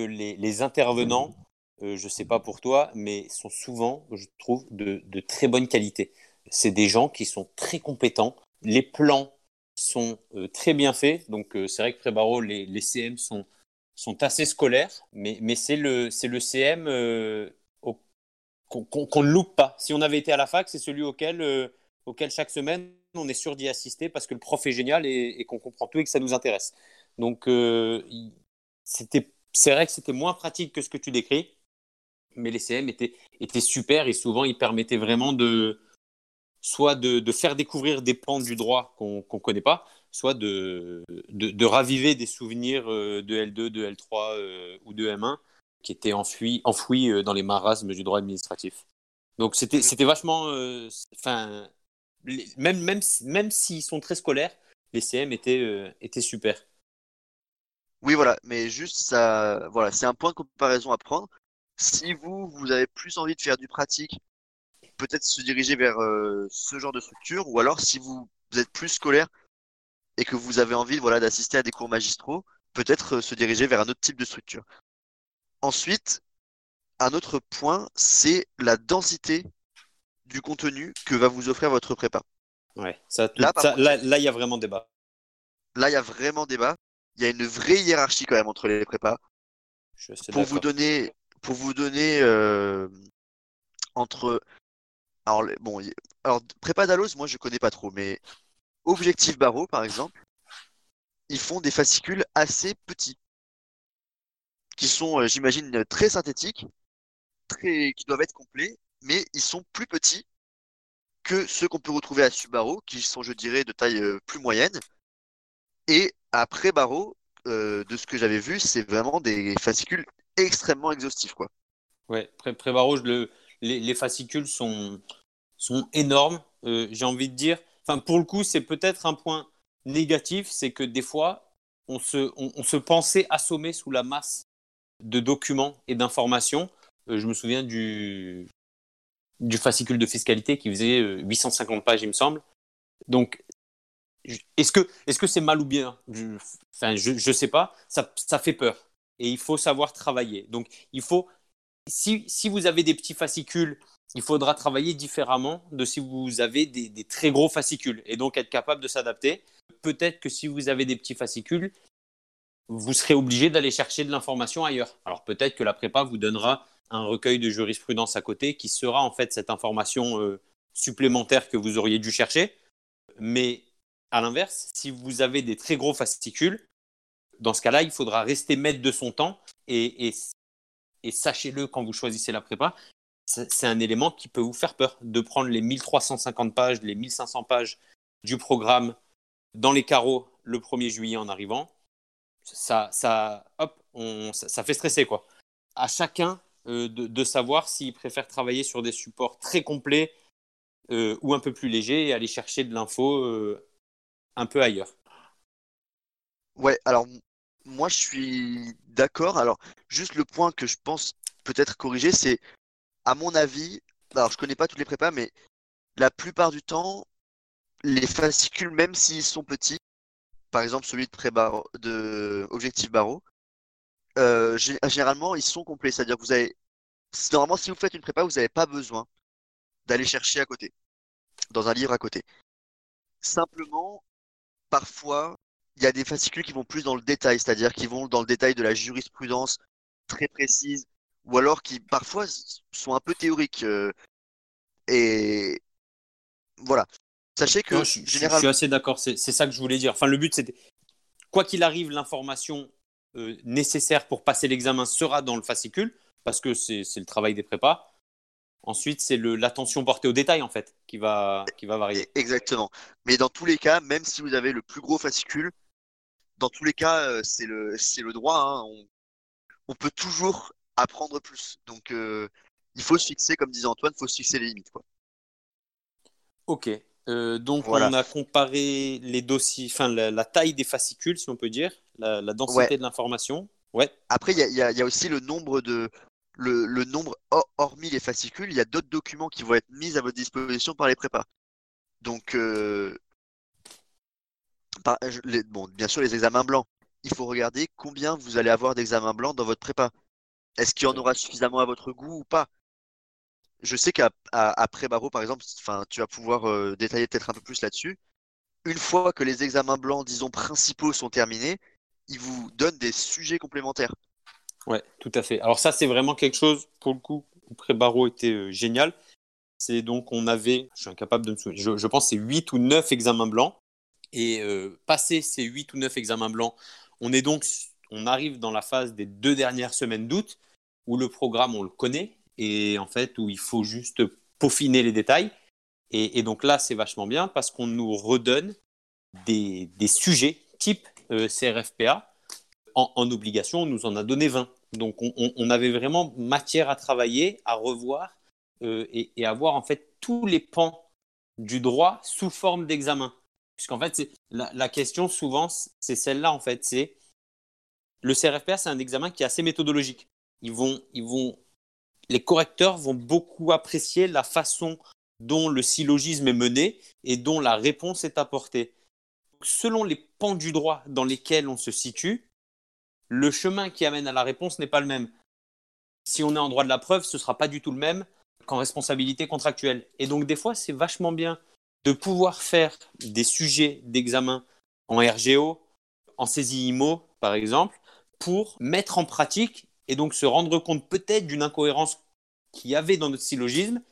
les, intervenants, euh, je ne sais pas pour toi, mais sont souvent, je trouve, de, très bonne qualité. C'est des gens qui sont très compétents. Les plans sont euh, très bien faits. Donc, euh, c'est vrai que Prébaro, les, CM sont, assez scolaires, mais, c'est le, CM qu'on ne loupe pas. Si on avait été à la fac, c'est celui auquel, auquel chaque semaine on est sûr d'y assister parce que le prof est génial et, et qu'on comprend tout et que ça nous intéresse. Donc, c'était c'est vrai que c'était moins pratique que ce que tu décris, mais les CM étaient, étaient super et souvent ils permettaient vraiment de soit de, faire découvrir des pans du droit qu'on ne connaît pas, soit de, de, raviver des souvenirs euh, de L2, de L3 euh, ou de M1 qui étaient enfouis, enfouis euh, dans les marasmes du droit administratif. Donc c'était vachement, enfin même, même, même s'ils sont très scolaires, les CM étaient, étaient super. Oui, voilà, mais juste ça, voilà, c'est un point de comparaison à prendre. Si vous, vous avez plus envie de faire du pratique, peut-être se diriger vers ce genre de structure, ou alors si vous, êtes plus scolaire et que vous avez envie, voilà, d'assister à des cours magistraux, peut-être se diriger vers un autre type de structure. Ensuite, un autre point, c'est la densité du contenu que va vous offrir votre prépa. Ouais, ça, là, là, il y a vraiment débat. Là, il y a vraiment débat. Il y a une vraie hiérarchie quand même entre les prépas. pour vous donner, pour vous donner euh, entre, alors bon, alors prépa d'Alos, moi je connais pas trop, mais Objectif Barreau par exemple, ils font des fascicules assez petits, qui sont, euh, j'imagine, très synthétiques, très, qui doivent être complets, mais ils sont plus petits que ceux qu'on peut retrouver à Subaru, qui sont, je dirais, de taille euh, plus moyenne. Et après Barreau, euh, de ce que j'avais vu, c'est vraiment des fascicules extrêmement exhaustifs, quoi. Ouais, pré, pré le, les, fascicules sont, sont énormes. J'ai envie de dire, enfin, pour le coup, c'est peut-être un point négatif, c'est que des fois, on se, on se pensait assommé sous la masse de documents et d'informations. Euh, je me souviens du, du fascicule de fiscalité qui faisait 850 euh, pages, il me semble. Donc, est-ce que c'est mal ou bien Enfin, je ne sais pas. Ça, ça fait peur. Et il faut savoir travailler. Donc, il faut si, si vous avez des petits fascicules, il faudra travailler différemment de si vous avez des, des très gros fascicules et donc être capable de s'adapter. Peut-être que si vous avez des petits fascicules, vous serez obligé d'aller chercher de l'information ailleurs. Alors peut-être que la prépa vous donnera un recueil de jurisprudence à côté qui sera en fait cette information euh, supplémentaire que vous auriez dû chercher. Mais à l'inverse, si vous avez des très gros fascicules, dans ce cas-là, il faudra rester maître de son temps et, sachez-le quand vous choisissez la prépa, c'est un élément qui peut vous faire peur de prendre les 1350 pages, les 1500 pages du programme dans les carreaux le 1er juillet en arrivant ça, fait stresser quoi. À chacun euh, de, savoir s'il préfère travailler sur des supports très complets euh, ou un peu plus légers et aller chercher de l'info euh, un peu ailleurs. Ouais, alors moi je suis d'accord. Alors juste le point que je pense peut-être corriger, c'est à mon avis, alors je connais pas toutes les prépas, mais la plupart du temps, les fascicules, même s'ils sont petits, par exemple celui de, pré de Objectif Barreau, euh, généralement ils sont complets. C'est-à-dire que vous avez. Normalement, si vous faites une prépa, vous n'avez pas besoin d'aller chercher à côté, dans un livre à côté. Simplement, parfois, il y a des fascicules qui vont plus dans le détail, c'est-à-dire qui vont dans le détail de la jurisprudence très précise, ou alors qui parfois sont un peu théoriques. Euh, et voilà. Sachez que je, généralement... je, suis assez d'accord, c'est ça que je voulais dire. Enfin, le but, c'était, quoi qu'il arrive, l'information euh, nécessaire pour passer l'examen sera dans le fascicule, parce que c'est le travail des prépas. Ensuite, c'est l'attention portée au détail, en fait, qui va, qui va varier. Exactement. Mais dans tous les cas, même si vous avez le plus gros fascicule, dans tous les cas, euh, c'est le, le droit. Hein. On, on, peut toujours apprendre plus. Donc, euh, il faut se fixer, comme disait Antoine, il faut se fixer les limites. Quoi. Ok. Euh, donc on a comparé les dossiers, enfin la, taille des fascicules, si on peut dire, la, densité de l'information. Ouais. Après, il y, a, aussi le nombre de le, nombre hormis les fascicules, il y a d'autres documents qui vont être mis à votre disposition par les prépas. Donc, euh, bon, bien sûr les examens blancs. Il faut regarder combien vous allez avoir d'examens blancs dans votre prépa. Est-ce qu'il y en aura suffisamment à votre goût ou pas? Je sais qu'après Barreau, par exemple, tu vas pouvoir euh, détailler peut-être un peu plus là-dessus. Une fois que les examens blancs, disons, principaux sont terminés, ils vous donnent des sujets complémentaires. Ouais, tout à fait. Alors ça, c'est vraiment quelque chose, pour le coup, après Barreau était euh, génial. C'est donc, on avait, je suis incapable de me souvenir, je, pense c'est 8 ou 9 examens blancs. Et euh, passé ces 8 ou 9 examens blancs, on est donc, on arrive dans la phase des deux dernières semaines d'août, où le programme, on le connaît, et en fait où il faut juste peaufiner les détails. Et, donc là, c'est vachement bien parce qu'on nous redonne des, sujets type euh, CRFPA en, obligation. On nous en a donné 20. Donc on, avait vraiment matière à travailler, à revoir euh, et, et, à voir en fait tous les pans du droit sous forme d'examen. Puisqu'en fait, la, la, question souvent, c'est celle-là en fait. C'est le CRFPA, c'est un examen qui est assez méthodologique. Ils vont, ils vont, les correcteurs vont beaucoup apprécier la façon dont le syllogisme est mené et dont la réponse est apportée. Selon les pans du droit dans lesquels on se situe, le chemin qui amène à la réponse n'est pas le même. Si on est en droit de la preuve, ce ne sera pas du tout le même qu'en responsabilité contractuelle. Et donc des fois, c'est vachement bien de pouvoir faire des sujets d'examen en RGO, en saisie IMO, par exemple, pour mettre en pratique et donc se rendre compte peut-être d'une incohérence qu'il y avait dans notre syllogisme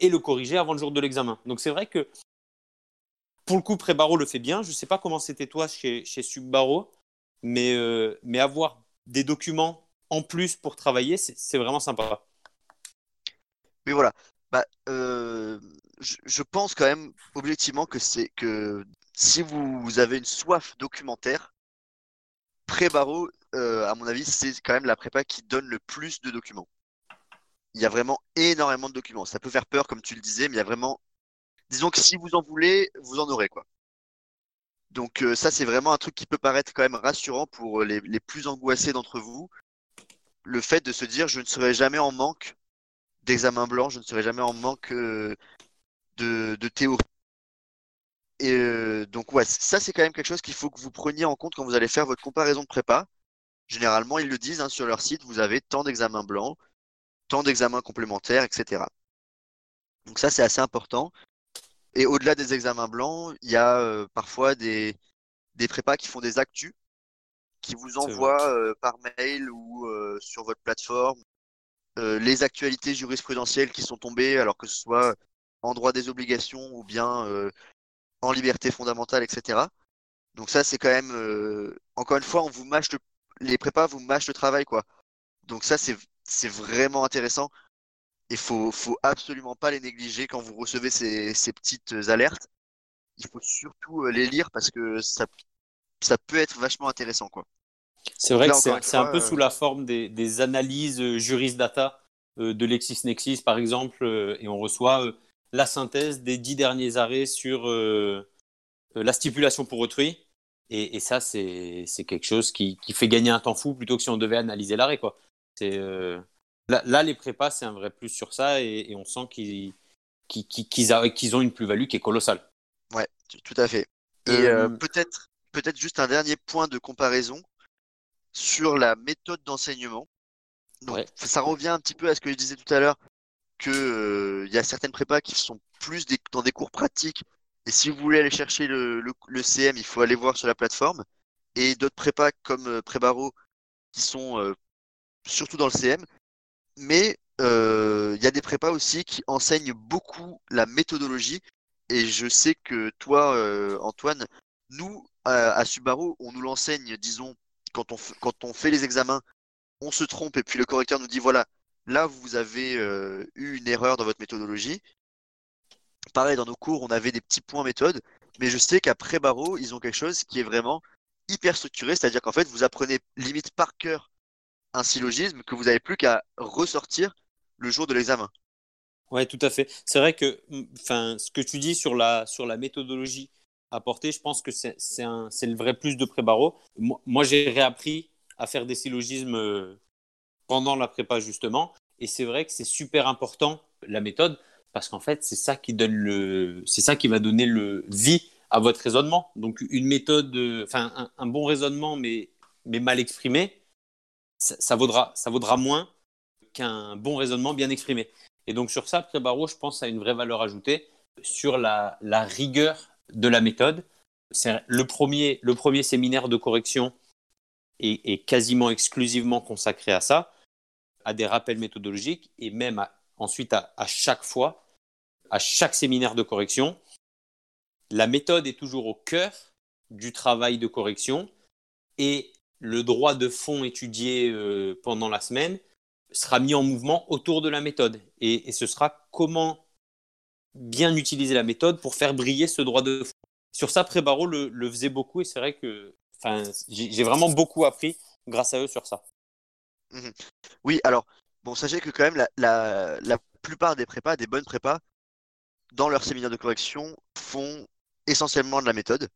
et le corriger avant le jour de l'examen. Donc c'est vrai que pour le coup, Prébaro le fait bien. Je ne sais pas comment c'était toi chez, chez Subbaro, mais, euh, mais avoir des documents en plus pour travailler, c'est vraiment sympa. Mais voilà, bah, euh, je, pense quand même objectivement que c'est que si vous, avez une soif documentaire, pré-barreau, euh, à mon avis, c'est quand même la prépa qui donne le plus de documents. Il y a vraiment énormément de documents. Ça peut faire peur, comme tu le disais, mais il y a vraiment. Disons que si vous en voulez, vous en aurez quoi. Donc euh, ça, c'est vraiment un truc qui peut paraître quand même rassurant pour les, les plus angoissés d'entre vous. Le fait de se dire, je ne serai jamais en manque d'examen blanc, je ne serai jamais en manque euh, de, de théorie. Et euh, donc ouais, ça c'est quand même quelque chose qu'il faut que vous preniez en compte quand vous allez faire votre comparaison de prépa. Généralement, ils le disent hein, sur leur site, vous avez tant d'examens blancs, tant d'examens complémentaires, etc. Donc ça c'est assez important. Et au-delà des examens blancs, il y a euh, parfois des, des prépas qui font des actus, qui vous envoient par mail ou sur votre plateforme euh, les actualités jurisprudentielles qui sont tombées, alors que ce soit en droit des obligations ou bien euh, en liberté fondamentale, etc. Donc ça, c'est quand même, euh, encore une fois, on vous mâche les prépas vous mâchent le travail, quoi. Donc ça, c'est vraiment intéressant. Il faut faut absolument pas les négliger quand vous recevez ces, ces petites alertes. Il faut surtout les lire parce que ça ça peut être vachement intéressant, quoi. C'est vrai que c'est un peu sous la forme des, des analyses jurisdata euh, de LexisNexis, par exemple, euh, et on reçoit euh, la synthèse des dix derniers arrêts sur la stipulation pour autrui. Et, ça, c'est quelque chose qui, qui, fait gagner un temps fou plutôt que si on devait analyser l'arrêt. Quoi. Là, là, les prépas, c'est un vrai plus sur ça et, on sent qu'ils ont une plus-value qui est colossale. Ouais, tout à fait. Et peut-être peut-être juste un dernier point de comparaison sur la méthode d'enseignement. Donc, ça revient un petit peu à ce que je disais tout à l'heure, que il euh, y a certaines prépas qui sont plus dans des cours pratiques. Et si vous voulez aller chercher le, le, CM, il faut aller voir sur la plateforme. Et d'autres prépas comme euh, Prébaro qui sont euh, surtout dans le CM. Mais il y a des prépas aussi qui enseignent beaucoup la méthodologie. Et je sais que toi, Antoine, nous, à, à Subaru, on nous l'enseigne, disons, quand on, quand on fait les examens, on se trompe et puis le correcteur nous dit voilà, là vous avez euh, eu une erreur dans votre méthodologie. Pareil, dans nos cours, on avait des petits points méthode, mais je sais qu'après barreau, ils ont quelque chose qui est vraiment hyper structuré, c'est-à-dire qu'en fait, vous apprenez limite par cœur un syllogisme que vous n'avez plus qu'à ressortir le jour de l'examen. Ouais, tout à fait. C'est vrai que ce que tu dis sur la, sur la méthodologie apportée, je pense que c'est le vrai plus de pré-barreau. Moi, j'ai réappris à faire des syllogismes euh, pendant la prépa justement. Et c'est vrai que c'est super important la méthode parce qu'en fait c'est ça qui le, ça qui va donner le vie à votre raisonnement. Donc une méthode, euh, enfin un, bon raisonnement mais mais mal exprimé, ça, vaudra ça vaudra moins qu'un bon raisonnement bien exprimé. Et donc sur ça, Prébaro, je pense, a une vraie valeur ajoutée sur la, rigueur de la méthode. C'est le premier, le premier séminaire de correction est, quasiment exclusivement consacré à ça, à des rappels méthodologiques et même ensuite à, chaque fois, à chaque séminaire de correction. La méthode est toujours au cœur du travail de correction et le droit de fond étudié euh, pendant la semaine sera mis en mouvement autour de la méthode. Et, ce sera comment bien utiliser la méthode pour faire briller ce droit de fond. Sur ça, Prébaro le, le faisait beaucoup et c'est vrai que j'ai vraiment beaucoup appris grâce à eux sur ça. Mhm. Oui, alors, bon, sachez que quand même, la, la, la, plupart des prépas, des bonnes prépas, dans leur séminaire de correction, font essentiellement de la méthode.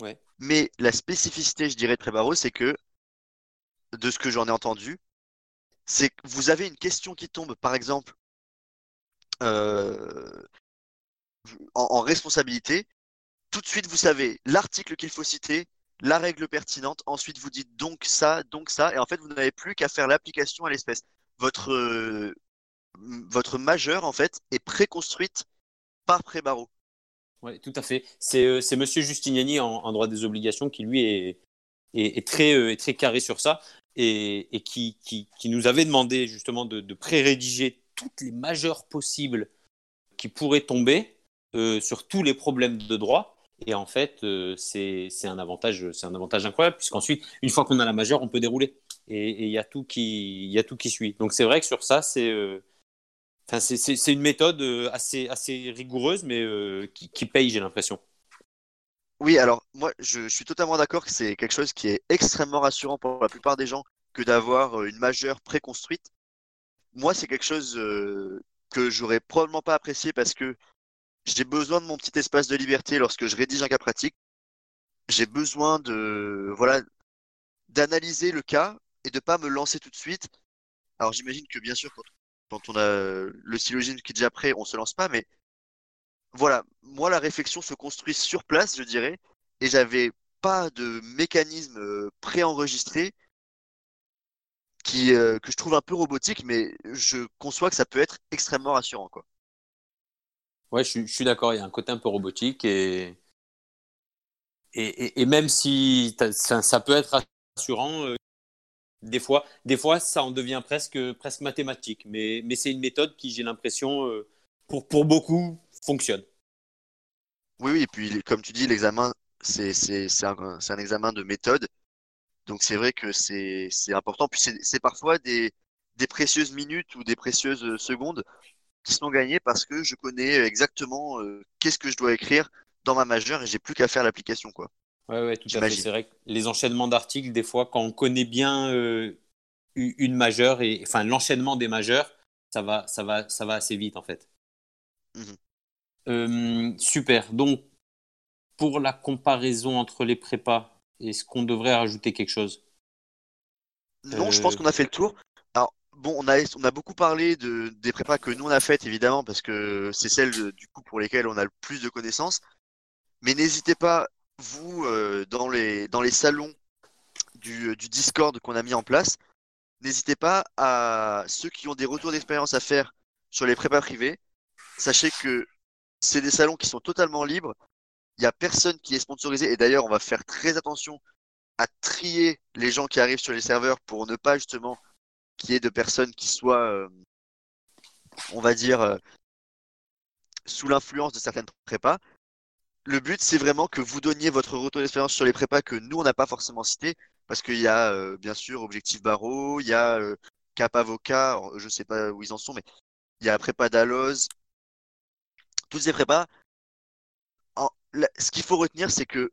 Ouais. Mais la spécificité, je dirais, de Prébaro, c'est que, de ce que j'en ai entendu, c'est que vous avez une question qui tombe, par exemple, euh, en, en responsabilité. Tout de suite, vous savez l'article qu'il faut citer, la règle pertinente. Ensuite, vous dites donc ça, donc ça. Et en fait, vous n'avez plus qu'à faire l'application à l'espèce. Votre, euh, votre majeure, en fait, est préconstruite par Prébaro. Oui, tout à fait. C'est euh, c'est Monsieur Justiniani en, droit des obligations qui, lui, est, est, très, euh, très carré sur ça et, et qui, qui, nous avait demandé justement de, de pré-rédiger toutes les majeures possibles qui pourraient tomber euh, sur tous les problèmes de droit. Et en fait, euh, c'est un, avantage- un avantage incroyable, puisqu'ensuite, une fois qu'on a la majeure, on peut dérouler. Et il y, a tout qui- y a tout qui suit. Donc c'est vrai que sur ça, c'est euh, c'est- une méthode euh, assez, rigoureuse, mais euh, qui, paye, j'ai l'impression. Oui, alors moi je, suis totalement d'accord que c'est quelque chose qui est extrêmement rassurant pour la plupart des gens que d'avoir euh, une majeure préconstruite. Moi, c'est quelque chose euh, que j'aurais probablement pas apprécié parce que j'ai besoin de mon petit espace de liberté lorsque je rédige un cas pratique. J'ai besoin de voilà d'analyser le cas et de pas me lancer tout de suite. Alors j'imagine que bien sûr quand on a euh, le syllogisme qui est déjà prêt, on se lance pas, mais voilà, moi la réflexion se construit sur place, je dirais, et j'avais pas de mécanisme euh, préenregistré qui euh, que je trouve un peu robotique, mais je conçois que ça peut être extrêmement rassurant, quoi. Ouais, je, suis- d'accord, il y a un côté un peu robotique et, et, et- même si ça, ça peut être rassurant, des fois, des fois ça en devient presque, presque mathématique. Mais, c'est une méthode qui, j'ai l'impression, euh, pour, beaucoup, fonctionne. Oui, oui, et puis comme tu dis, l'examen, c'est un, un examen de méthode, donc c'est vrai que c'est important. Puis c'est c'est parfois des des précieuses minutes ou des précieuses euh, secondes qui sont gagnées parce que je connais exactement euh, qu'est-ce que je dois écrire dans ma majeure et j'ai plus qu'à faire l'application, quoi. Ouais, ouais, tout à fait. C'est vrai que les enchaînements d'articles, des fois, quand on connaît bien euh, une majeure, et, enfin l'enchaînement des majeures, ça va, ça va, ça va assez vite en fait. Mhm. Euh, super. Donc, pour la comparaison entre les prépas, est-ce qu'on devrait rajouter quelque chose? Non, je Euh, pense qu'on a fait le tour. Alors, bon, on a, on a beaucoup parlé de, des prépas que nous on a faites, évidemment, parce que c'est celles de- du coup pour lesquelles on a le plus de connaissances. Mais n'hésitez pas, vous, euh, dans les, dans les salons du, du Discord qu'on a mis en place, n'hésitez pas à ceux qui ont des retours d'expérience à faire sur les prépas privés. Sachez que c'est des salons qui sont totalement libres. Il n'y a personne qui est sponsorisé. Et d'ailleurs, on va faire très attention à trier les gens qui arrivent sur les serveurs pour ne pas justement qu'il y ait de personnes qui soient, euh, on va dire, euh, sous l'influence de certaines prépas. Le but, c'est vraiment que vous donniez votre retour d'expérience sur les prépas que nous, on n'a pas forcément cités, parce qu'il y a euh, bien sûr Objectif Barreau, il y a euh, Cap Avocat, je sais pas où ils en sont, mais il y a Prépa Dalloz, toutes ces prépas. Ce qu'il faut retenir, c'est que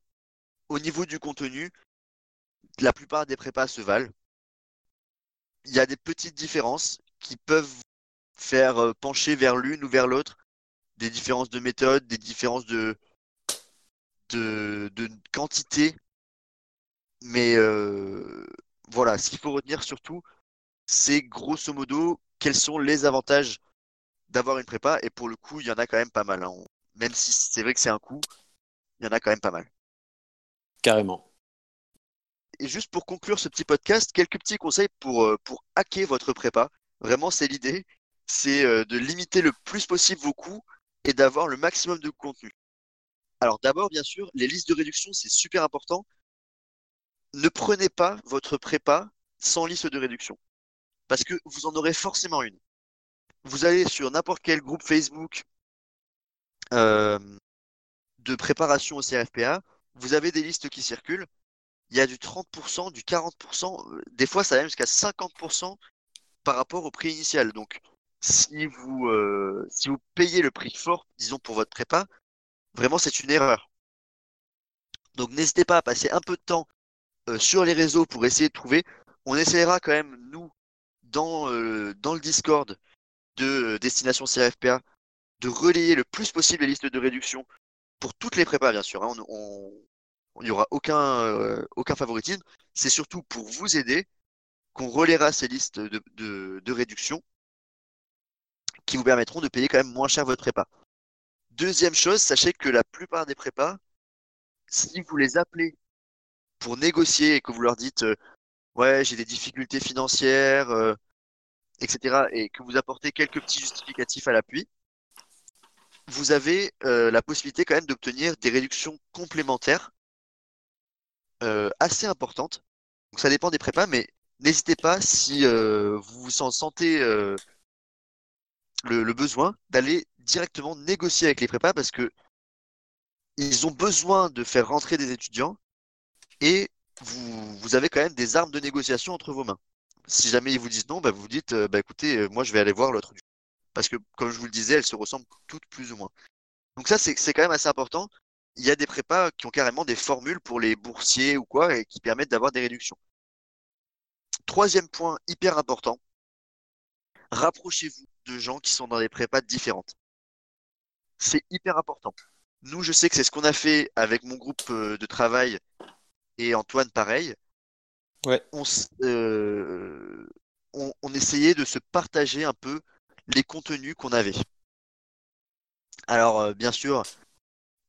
au niveau du contenu, la plupart des prépas se valent. Il y a des petites différences qui peuvent faire euh, pencher vers l'une ou vers l'autre, des différences de méthode, des différences de, de, de quantité. Mais euh, voilà, ce qu'il faut retenir surtout, c'est grosso modo quels sont les avantages d'avoir une prépa. Et pour le coup, il y en a quand même pas mal. hein. Même si c'est vrai que c'est un coût, il y en a quand même pas mal. Carrément. Et juste pour conclure ce petit podcast, quelques petits conseils pour, euh, pour hacker votre prépa. Vraiment, c'est l'idée. C'est euh, de limiter le plus possible vos coûts et d'avoir le maximum de contenu. Alors d'abord, bien sûr, les listes de réduction, c'est super important. Ne prenez pas votre prépa sans liste de réduction. Parce que vous en aurez forcément une. Vous allez sur n'importe quel groupe Facebook euh, de préparation au CRFPA, vous avez des listes qui circulent. Il y a du 30%, du 40%, euh, des fois ça va jusqu'à 50% par rapport au prix initial. Donc euh, si vous payez le prix fort, disons pour votre prépa, vraiment c'est une erreur. Donc n'hésitez pas à passer un peu de temps euh, sur les réseaux pour essayer de trouver. On essaiera quand même, nous, dans, euh, dans le Discord de euh, Destination CRFPA, de relayer le plus possible les listes de réduction pour toutes les prépas, bien sûr. Hein. il n'y aura aucun, aucun favoritisme. C'est surtout pour vous aider qu'on relaiera ces listes de, réduction qui vous permettront de payer quand même moins cher votre prépa. Deuxième chose, sachez que la plupart des prépas, si vous les appelez pour négocier et que vous leur dites euh, ouais j'ai des difficultés financières, euh, etc. et que vous apportez quelques petits justificatifs à l'appui, vous avez euh, la possibilité quand même d'obtenir des réductions complémentaires assez importantes. Donc ça dépend des prépas, mais n'hésitez pas si vous vous en sentez le, besoin d'aller directement négocier avec les prépas parce que ils ont besoin de faire rentrer des étudiants et vous, vous avez quand même des armes de négociation entre vos mains. Si jamais ils vous disent non, bah vous dites, euh, bah écoutez, euh, moi je vais aller voir l'autre. Parce que, comme je vous le disais, elles se ressemblent toutes plus ou moins. Donc ça, c'est quand même assez important. Il y a des prépas qui ont carrément des formules pour les boursiers ou quoi, et qui permettent d'avoir des réductions. Troisième point hyper important, rapprochez-vous de gens qui sont dans des prépas différentes. C'est hyper important. Nous, je sais que c'est ce qu'on a fait avec mon groupe euh, de travail et Antoine, pareil. Ouais. Euh, on, on, essayait de se partager un peu les contenus qu'on avait. Alors, euh, bien sûr,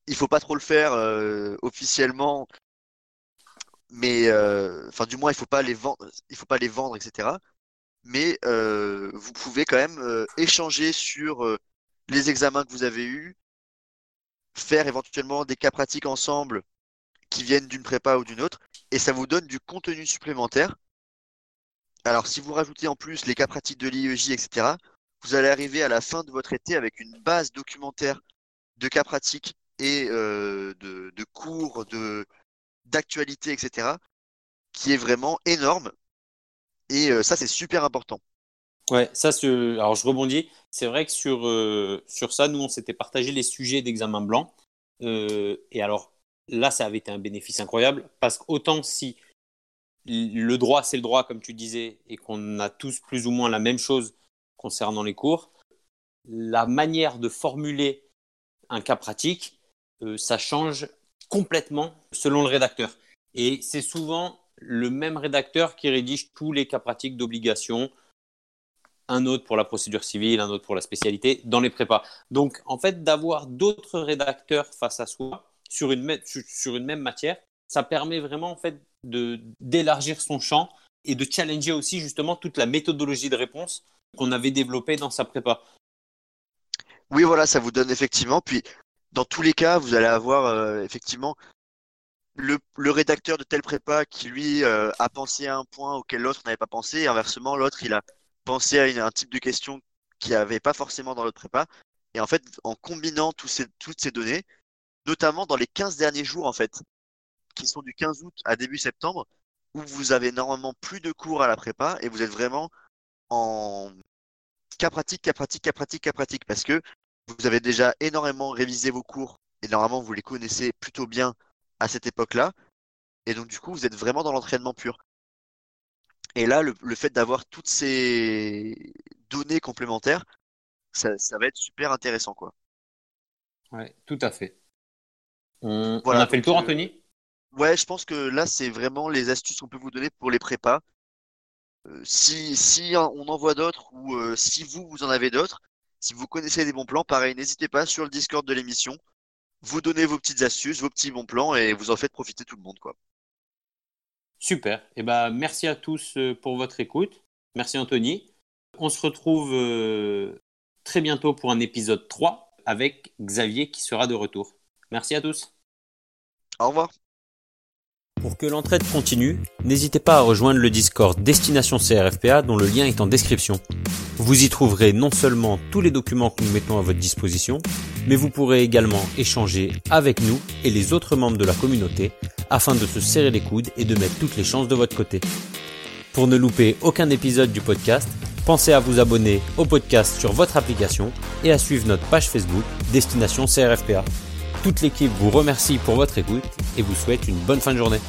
il faut pas trop le faire euh, officiellement, mais enfin, du moins, il faut pas les vendre, il faut pas les vendre, etc. Mais vous pouvez quand même échanger sur les examens que vous avez eus, faire éventuellement des cas pratiques ensemble qui viennent d'une prépa ou d'une autre, et ça vous donne du contenu supplémentaire. Alors, si vous rajoutez en plus les cas pratiques de l'IEJ, etc., vous allez arriver à la fin de votre été avec une base documentaire de cas pratiques et euh, de, cours, d'actualité, etc., qui est vraiment énorme. Et euh, ça, c'est super important. Ouais, ça, alors je rebondis. C'est vrai que sur, euh, sur ça, nous, on s'était partagé les sujets d'examen blanc. et alors, là, ça avait été un bénéfice incroyable parce qu'autant si le droit, c'est le droit, comme tu disais, et qu'on a tous plus ou moins la même chose concernant les cours, la manière de formuler un cas pratique, euh, ça change complètement selon le rédacteur. Et c'est souvent le même rédacteur qui rédige tous les cas pratiques d'obligation, un autre pour la procédure civile, un autre pour la spécialité, dans les prépas. Donc, en fait, d'avoir d'autres rédacteurs face à soi, sur une, même matière, ça permet vraiment en fait d'élargir son champ et de challenger aussi justement toute la méthodologie de réponse qu'on avait développée dans sa prépa. Oui, voilà, ça vous donne effectivement. Puis, dans tous les cas, vous allez avoir euh, effectivement le, rédacteur de telle prépa qui, lui, euh, a pensé à un point auquel l'autre n'avait pas pensé. Et inversement, l'autre, il a pensé à un type de question qui n'avait pas forcément dans l'autre prépa. Et en fait, en combinant toutes ces données, notamment dans les 15 derniers jours, en fait, qui sont du 15 août à début septembre, où vous avez normalement plus de cours à la prépa et vous êtes vraiment en cas pratique, cas pratique, cas pratique, cas pratique, parce que vous avez déjà énormément révisé vos cours et normalement vous les connaissez plutôt bien à cette époque-là. Et donc du coup, vous êtes vraiment dans l'entraînement pur. Et là, le, fait d'avoir toutes ces données complémentaires, ça, ça va être super intéressant, quoi. Ouais, tout à fait. On, a fait le tour, euh, Anthony? Ouais, je pense que là, c'est vraiment les astuces qu'on peut vous donner pour les prépas. Euh, si, si on en voit d'autres ou euh, si vous, vous en avez d'autres, si vous connaissez des bons plans, pareil, n'hésitez pas sur le Discord de l'émission. Vous donnez vos petites astuces, vos petits bons plans et vous en faites profiter tout le monde. quoi. Super. Eh ben, merci à tous pour votre écoute. Merci Anthony. On se retrouve très bientôt pour un épisode 3 avec Xavier qui sera de retour. Merci à tous. Au revoir. Pour que l'entraide continue, n'hésitez pas à rejoindre le Discord Destination CRFPA dont le lien est en description. Vous y trouverez non seulement tous les documents que nous mettons à votre disposition, mais vous pourrez également échanger avec nous et les autres membres de la communauté afin de se serrer les coudes et de mettre toutes les chances de votre côté. Pour ne louper aucun épisode du podcast, pensez à vous abonner au podcast sur votre application et à suivre notre page Facebook Destination CRFPA. Toute l'équipe vous remercie pour votre écoute et vous souhaite une bonne fin de journée.